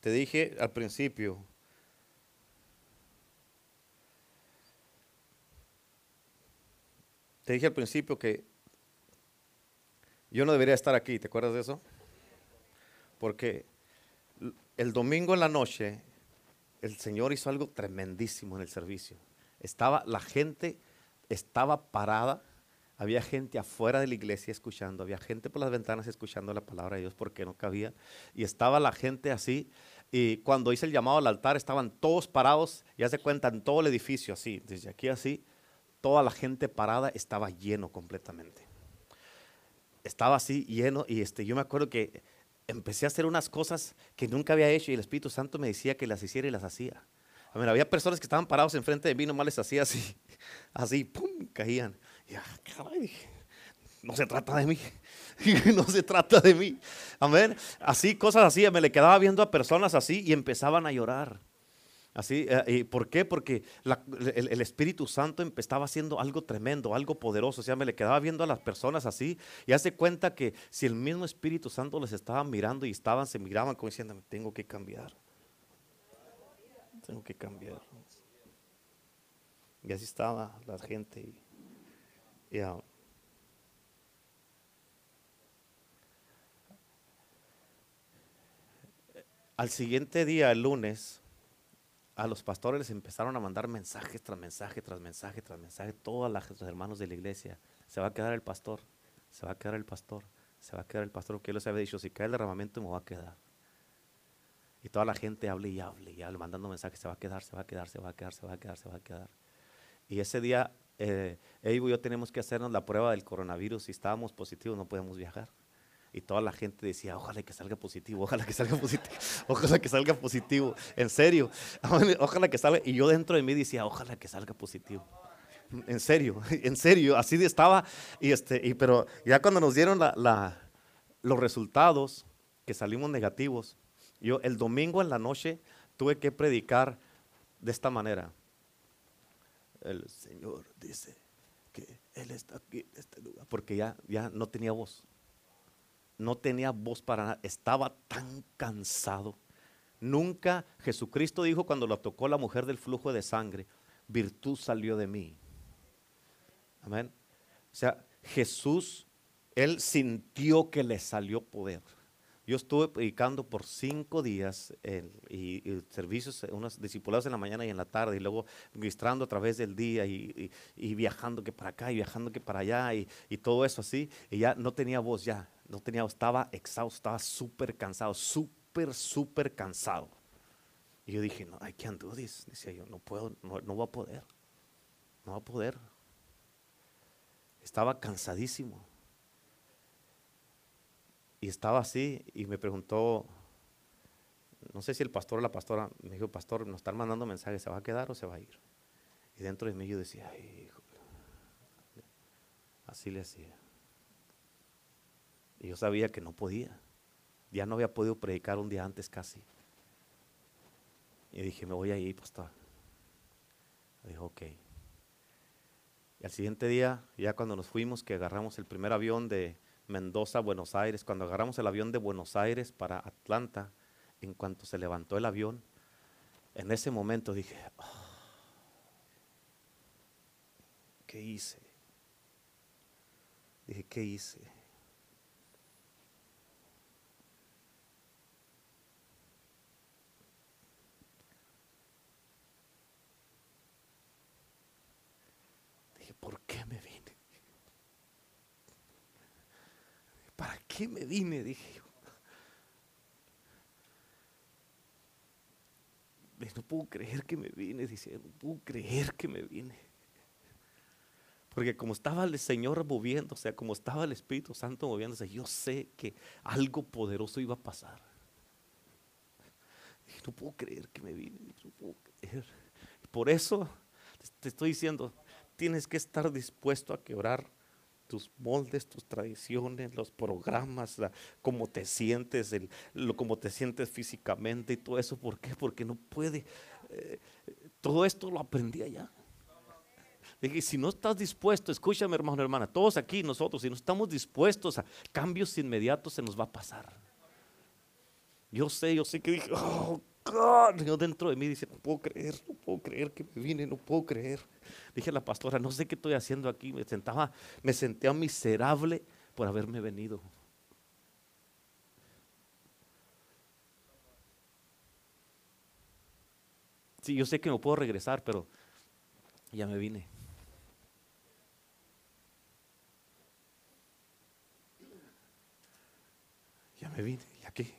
Te dije al principio, te dije al principio que yo no debería estar aquí, ¿te acuerdas de eso? Porque el domingo en la noche el Señor hizo algo tremendísimo en el servicio. Estaba la gente estaba parada había gente afuera de la iglesia escuchando, había gente por las ventanas escuchando la palabra de Dios porque no cabía. Y estaba la gente así, Y cuando hice el llamado al altar, estaban todos parados, ya se cuentan todo el edificio así, desde aquí así, toda la gente parada estaba lleno completamente. Estaba así lleno y este, yo me acuerdo que empecé a hacer unas cosas que nunca había hecho y el Espíritu Santo me decía que las hiciera y las hacía. A ver, había personas que estaban parados enfrente de mí, nomás les hacía así, así, pum, caían. Caray, no se trata de mí, no se trata de mí. Amén. Así, cosas así, me le quedaba viendo a personas así y empezaban a llorar. Así, eh, ¿y ¿Por qué? Porque el, Espíritu Santo estaba haciendo algo tremendo, algo poderoso. O sea, me le quedaba viendo a las personas así y hace cuenta que si el mismo Espíritu Santo les estaba mirando y estaban, se miraban como diciendo, tengo que cambiar. Tengo que cambiar. Y así estaba la gente. Al siguiente día, el lunes, a los pastores les empezaron a mandar mensajes tras mensaje, tras mensaje, tras mensaje, todos los hermanos de la iglesia. Se va a quedar el pastor, se va a quedar el pastor, se va a quedar el pastor, porque él les había dicho, si cae el derramamiento me va a quedar. Y toda la gente hable y hable y hable, mandando mensajes, se va a quedar, se va a quedar, se va a quedar, se va a quedar, se va a quedar. Y ese día, eh, y yo tenemos que hacernos la prueba del coronavirus. Si estábamos positivos, no podemos viajar. Y toda la gente decía, ojalá que salga positivo, ojalá que salga positivo, ojalá que salga positivo. En serio, ojalá que salga. Y yo dentro de mí decía, ojalá que salga positivo. En serio, en serio, así estaba. Y este, y, pero ya cuando nos dieron la, los resultados, que salimos negativos, yo el domingo en la noche tuve que predicar de esta manera. El Señor dice que Él está aquí en este lugar, porque ya, ya no tenía voz no tenía voz para nada, estaba tan cansado. Nunca Jesucristo dijo cuando lo tocó la mujer del flujo de sangre, virtud salió de mí. Amén. O sea, Jesús, él sintió que le salió poder. Yo estuve predicando por cinco días y, servicios, unos discipulados en la mañana y en la tarde, y luego ministrando a través del día y, viajando que para acá y viajando que para allá y, todo eso así. Y ya no tenía voz, ya no tenía, estaba exhausto, estaba súper cansado, súper, súper cansado. Y yo dije, no, I can't do this. Decía yo, no puedo, no, no voy a poder. No voy a poder. Estaba cansadísimo. Y estaba así y me preguntó, no sé si el pastor o la pastora, me dijo, pastor, nos están mandando mensajes, ¿se va a quedar o se va a ir? Y dentro de mí yo decía, hijo, así le hacía. Y yo sabía que no podía. Ya no había podido predicar un día antes casi. Y dije, me voy a ir, pastor. dijo, ok. Y al siguiente día, ya cuando nos fuimos, que agarramos el primer avión de Mendoza, Buenos Aires, cuando agarramos el avión de Buenos Aires para Atlanta, en cuanto se levantó el avión, en ese momento dije, ah, ¿qué hice? Dije, ¿qué hice? Dije, ¿por qué me ¿para qué me vine? Dije yo. No puedo creer que me vine, dice, no puedo creer que me vine. Porque como estaba el Señor moviéndose, como estaba el Espíritu Santo moviéndose, yo sé que algo poderoso iba a pasar. Dije, no puedo creer que me vine, no puedo creer. Por eso te estoy diciendo, tienes que estar dispuesto a quebrar tus moldes, tus tradiciones, los programas, cómo te sientes, el, lo, cómo te sientes físicamente y todo eso. ¿Por qué? Porque no puede. Eh, todo esto lo aprendí allá. Dije, si no estás dispuesto, escúchame hermano, hermana, todos aquí, nosotros, si no estamos dispuestos a cambios inmediatos, se nos va a pasar. Yo sé, yo sé que dije, oh, God, dentro de mí dice, no puedo creer, no puedo creer que me vine, no puedo creer. Dije a la pastora, no sé qué estoy haciendo aquí. Me sentaba, me sentía miserable por haberme venido. Sí, yo sé que no puedo regresar, pero ya me vine. Ya me vine, y aquí.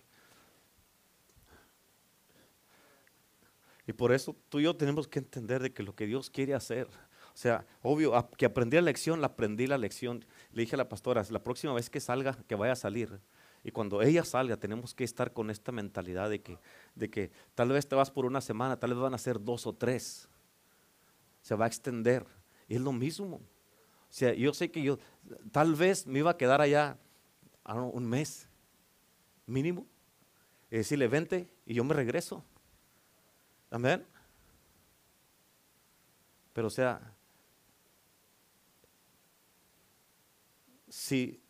Y por eso tú y yo tenemos que entender de que lo que Dios quiere hacer, o sea, obvio, que aprendí la lección, la aprendí la lección. Le dije a la pastora, la próxima vez que salga, que vaya a salir, y cuando ella salga, tenemos que estar con esta mentalidad de que, de que tal vez te vas por una semana, tal vez van a ser dos o tres. Se va a extender. Y es lo mismo. O sea, yo sé que yo tal vez me iba a quedar allá un mes mínimo. Y decirle, vente y yo me regreso. Amén. Pero o sea, si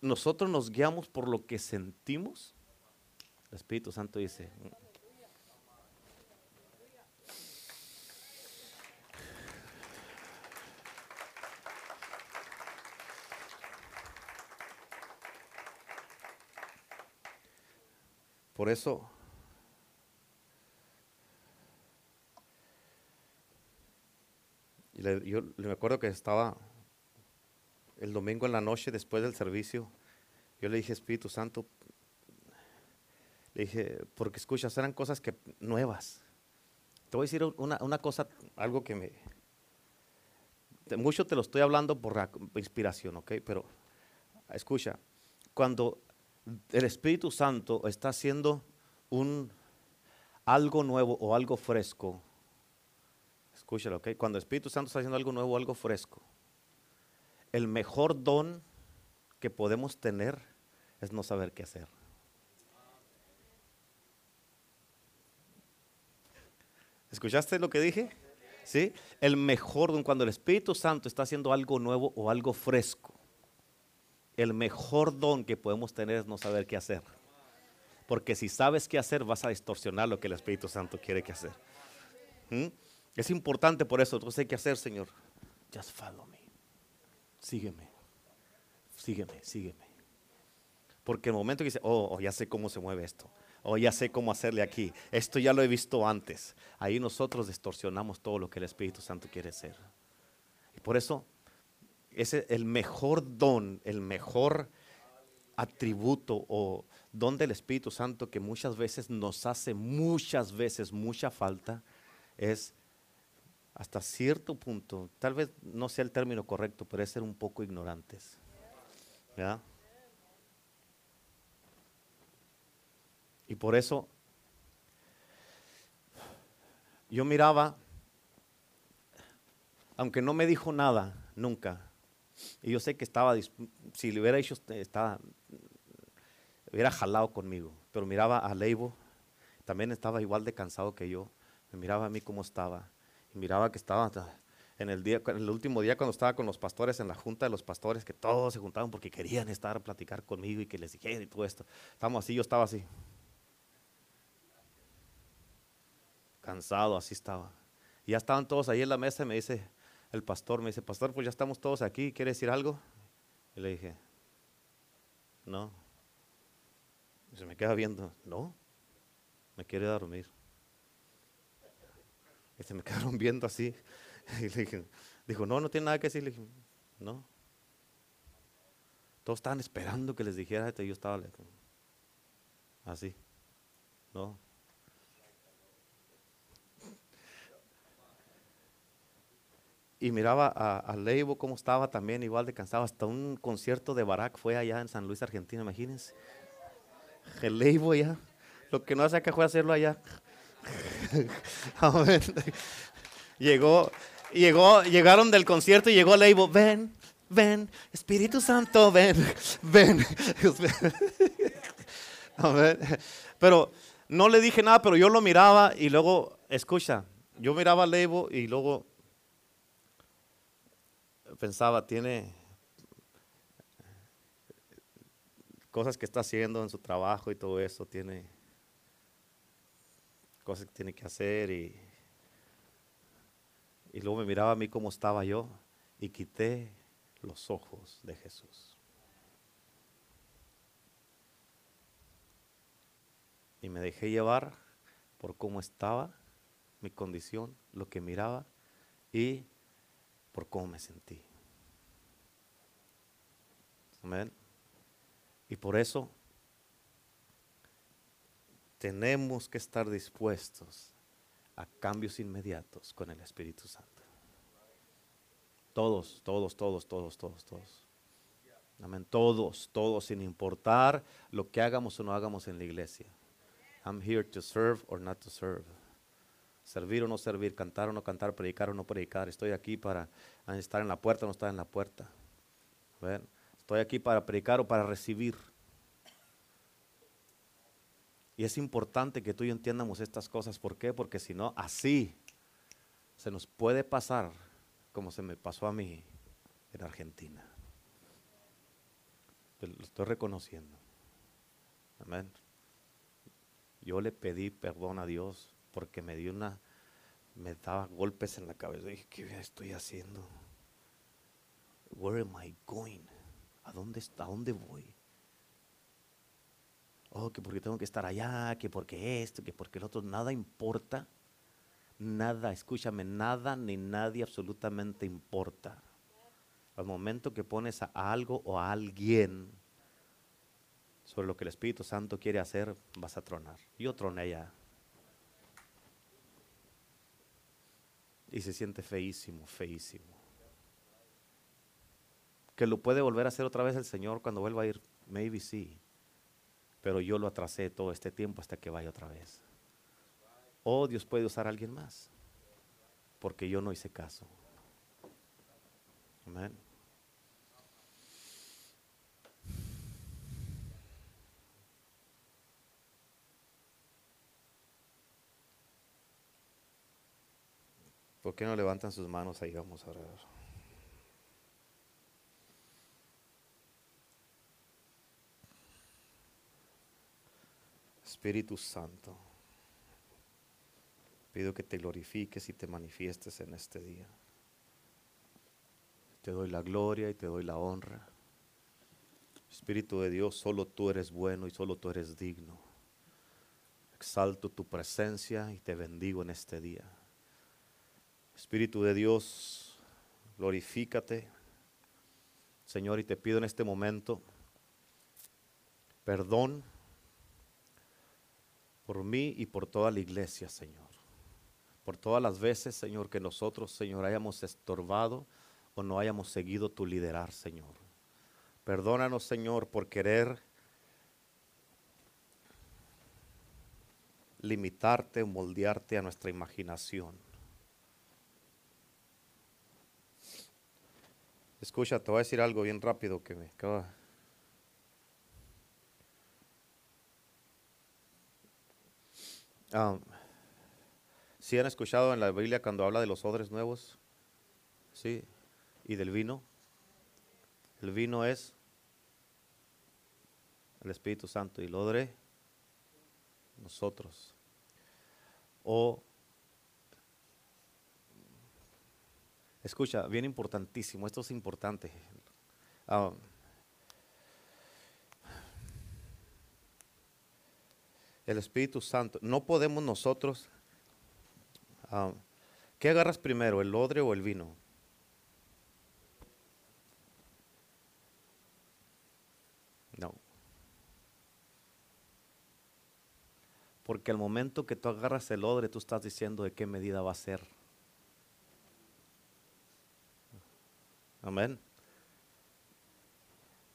nosotros nos guiamos por lo que sentimos, el Espíritu Santo dice, Por eso, yo me acuerdo que estaba el domingo en la noche después del servicio, yo le dije, Espíritu Santo, le dije, porque escuchas, eran cosas que nuevas. Te voy a decir una, una cosa, algo que me... Mucho te lo estoy hablando por la inspiración, ¿ok? Pero escucha, cuando el Espíritu Santo está haciendo un algo nuevo o algo fresco, escúchalo, ¿ok? Cuando el Espíritu Santo está haciendo algo nuevo o algo fresco, el mejor don que podemos tener es no saber qué hacer. ¿Escuchaste lo que dije? ¿Sí? El mejor don cuando el Espíritu Santo está haciendo algo nuevo o algo fresco. El mejor don que podemos tener es no saber qué hacer. Porque si sabes qué hacer, vas a distorsionar lo que el Espíritu Santo quiere que hacer. ¿Mm? Es importante por eso. Entonces hay que hacer, Señor. Just follow me sígueme, sígueme, sígueme. Porque el momento que dice, oh, oh, ya sé cómo se mueve esto, oh, ya sé cómo hacerle aquí, esto ya lo he visto antes, ahí nosotros distorsionamos todo lo que el Espíritu Santo quiere hacer. Y por eso, ese el mejor don, el mejor atributo o don del Espíritu Santo que muchas veces nos hace muchas veces mucha falta es hasta cierto punto, tal vez no sea el término correcto, pero es ser un poco ignorantes. Y por eso yo miraba, aunque no me dijo nada nunca, y yo sé que estaba, si le hubiera hecho, estaba, hubiera jalado conmigo, pero miraba a Leibo, también estaba igual de cansado que yo, me miraba a mí cómo estaba miraba que estaba en el, día, en el último día cuando estaba con los pastores, en la junta de los pastores, que todos se juntaban porque querían estar a platicar conmigo y que les dijera y todo esto. Estábamos así, yo estaba así. Cansado, así estaba. Y ya estaban todos ahí en la mesa y me dice el pastor, me dice, pastor, pues ya estamos todos aquí, ¿quiere decir algo? Y le dije, no. Se me queda viendo, no, me quiere dormir. Y se me quedaron viendo así. Y le dije, dijo, no, no tiene nada que decir. Le dije, no. Todos estaban esperando que les dijera esto y yo estaba así. No. Y miraba a, a Leibo cómo estaba también, igual de cansado. Hasta un concierto de Barak fue allá en San Luis, Argentina, imagínense. El Leibo ya. Lo que no hace acá fue hacerlo allá. llegó, llegó, llegaron del concierto y llegó Leibo, ven, ven, Espíritu Santo, ven, ven. Pero no le dije nada, pero yo lo miraba y luego, escucha, yo miraba a Leibo y luego pensaba, tiene cosas que está haciendo en su trabajo y todo eso, tiene cosas que tiene que hacer y, y luego me miraba a mí cómo estaba yo y quité los ojos de Jesús. Y me dejé llevar por cómo estaba mi condición, lo que miraba y por cómo me sentí. Amén. Y por eso tenemos que estar dispuestos a cambios inmediatos con el Espíritu Santo. Todos, todos, todos, todos, todos, todos. Amén. Todos, todos, sin importar lo que hagamos o no hagamos en la iglesia. I'm here to serve or not to serve. Servir o no servir, cantar o no cantar, predicar o no predicar. Estoy aquí para estar en la puerta o no estar en la puerta. Estoy aquí para predicar o para recibir. Y es importante que tú y yo entiendamos estas cosas. ¿Por qué? Porque si no, así se nos puede pasar como se me pasó a mí en Argentina. Lo estoy reconociendo. Amén. Yo le pedí perdón a Dios porque me dio una, me daba golpes en la cabeza. Dije, ¿qué estoy haciendo? Where am I going? ¿A dónde, ¿A dónde voy? Oh, que porque tengo que estar allá, que porque esto, que porque el otro, nada importa. Nada, escúchame, nada ni nadie absolutamente importa. Al momento que pones a algo o a alguien sobre lo que el Espíritu Santo quiere hacer, vas a tronar. Yo troné ya. Y se siente feísimo, feísimo. Que lo puede volver a hacer otra vez el Señor cuando vuelva a ir, maybe sí pero yo lo atrasé todo este tiempo hasta que vaya otra vez. O Dios puede usar a alguien más, porque yo no hice caso. Amén. ¿Por qué no levantan sus manos ahí? Vamos a orar. Espíritu Santo, pido que te glorifiques y te manifiestes en este día. Te doy la gloria y te doy la honra. Espíritu de Dios, solo tú eres bueno y solo tú eres digno. Exalto tu presencia y te bendigo en este día. Espíritu de Dios, glorifícate. Señor, y te pido en este momento perdón por mí y por toda la iglesia, Señor. Por todas las veces, Señor, que nosotros, Señor, hayamos estorbado o no hayamos seguido tu liderar, Señor. Perdónanos, Señor, por querer limitarte moldearte a nuestra imaginación. Escucha, te voy a decir algo bien rápido que me acaba Um, ¿Sí han escuchado en la Biblia cuando habla de los odres nuevos? Sí. ¿Y del vino? El vino es el Espíritu Santo y el odre nosotros. O escucha, bien importantísimo, esto es importante. Um, el Espíritu Santo. No podemos nosotros. Ah, ¿Qué agarras primero, el odre o el vino? No. Porque al momento que tú agarras el odre, tú estás diciendo de qué medida va a ser. Amén.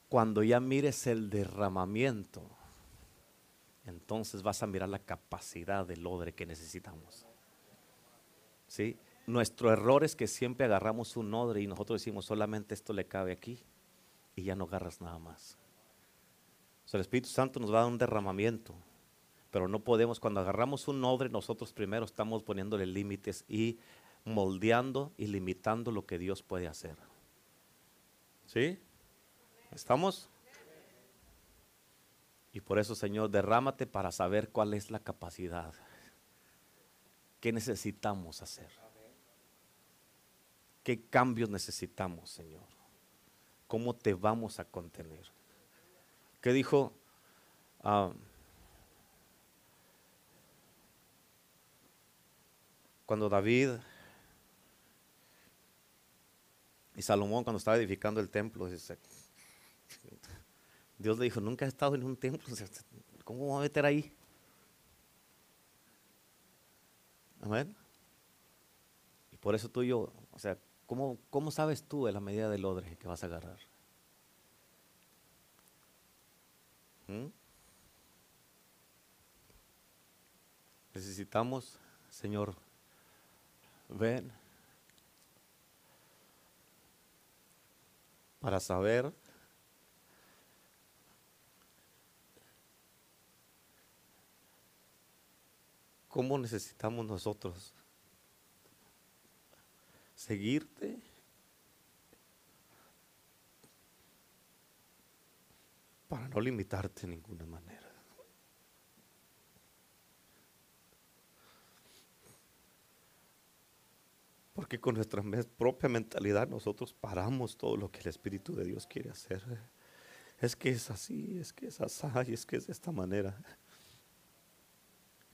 Cuando ya mires el derramamiento, entonces vas a mirar la capacidad del odre que necesitamos. ¿Sí? Nuestro error es que siempre agarramos un odre y nosotros decimos solamente esto le cabe aquí y ya no agarras nada más. el Espíritu Santo nos va a dar un derramamiento, pero no podemos, cuando agarramos un odre, nosotros primero estamos poniéndole límites y moldeando y limitando lo que Dios puede hacer. ¿Sí? ¿Estamos? Y por eso, Señor, derrámate para saber cuál es la capacidad. ¿Qué necesitamos hacer? ¿Qué cambios necesitamos, Señor? ¿Cómo te vamos a contener? ¿Qué dijo? Ah, cuando David y Salomón, cuando estaba edificando el templo, dice, Dios le dijo, nunca he estado en un templo, ¿cómo voy a meter ahí? Amén. Y por eso tú y yo, o sea, ¿cómo, cómo sabes tú de la medida del odre que vas a agarrar? ¿Mm? Necesitamos, Señor, ven para saber cómo necesitamos nosotros seguirte para no limitarte de ninguna manera. Porque con nuestra propia mentalidad nosotros paramos todo lo que el Espíritu de Dios quiere hacer. Es que es así, es que es así, es que es de esta manera.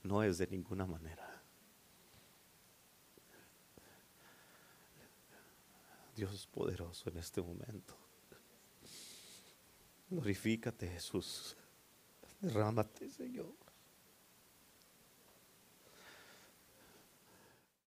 No es de ninguna manera. Dios poderoso en este momento. Glorifícate, Jesús. Derrámate, Señor.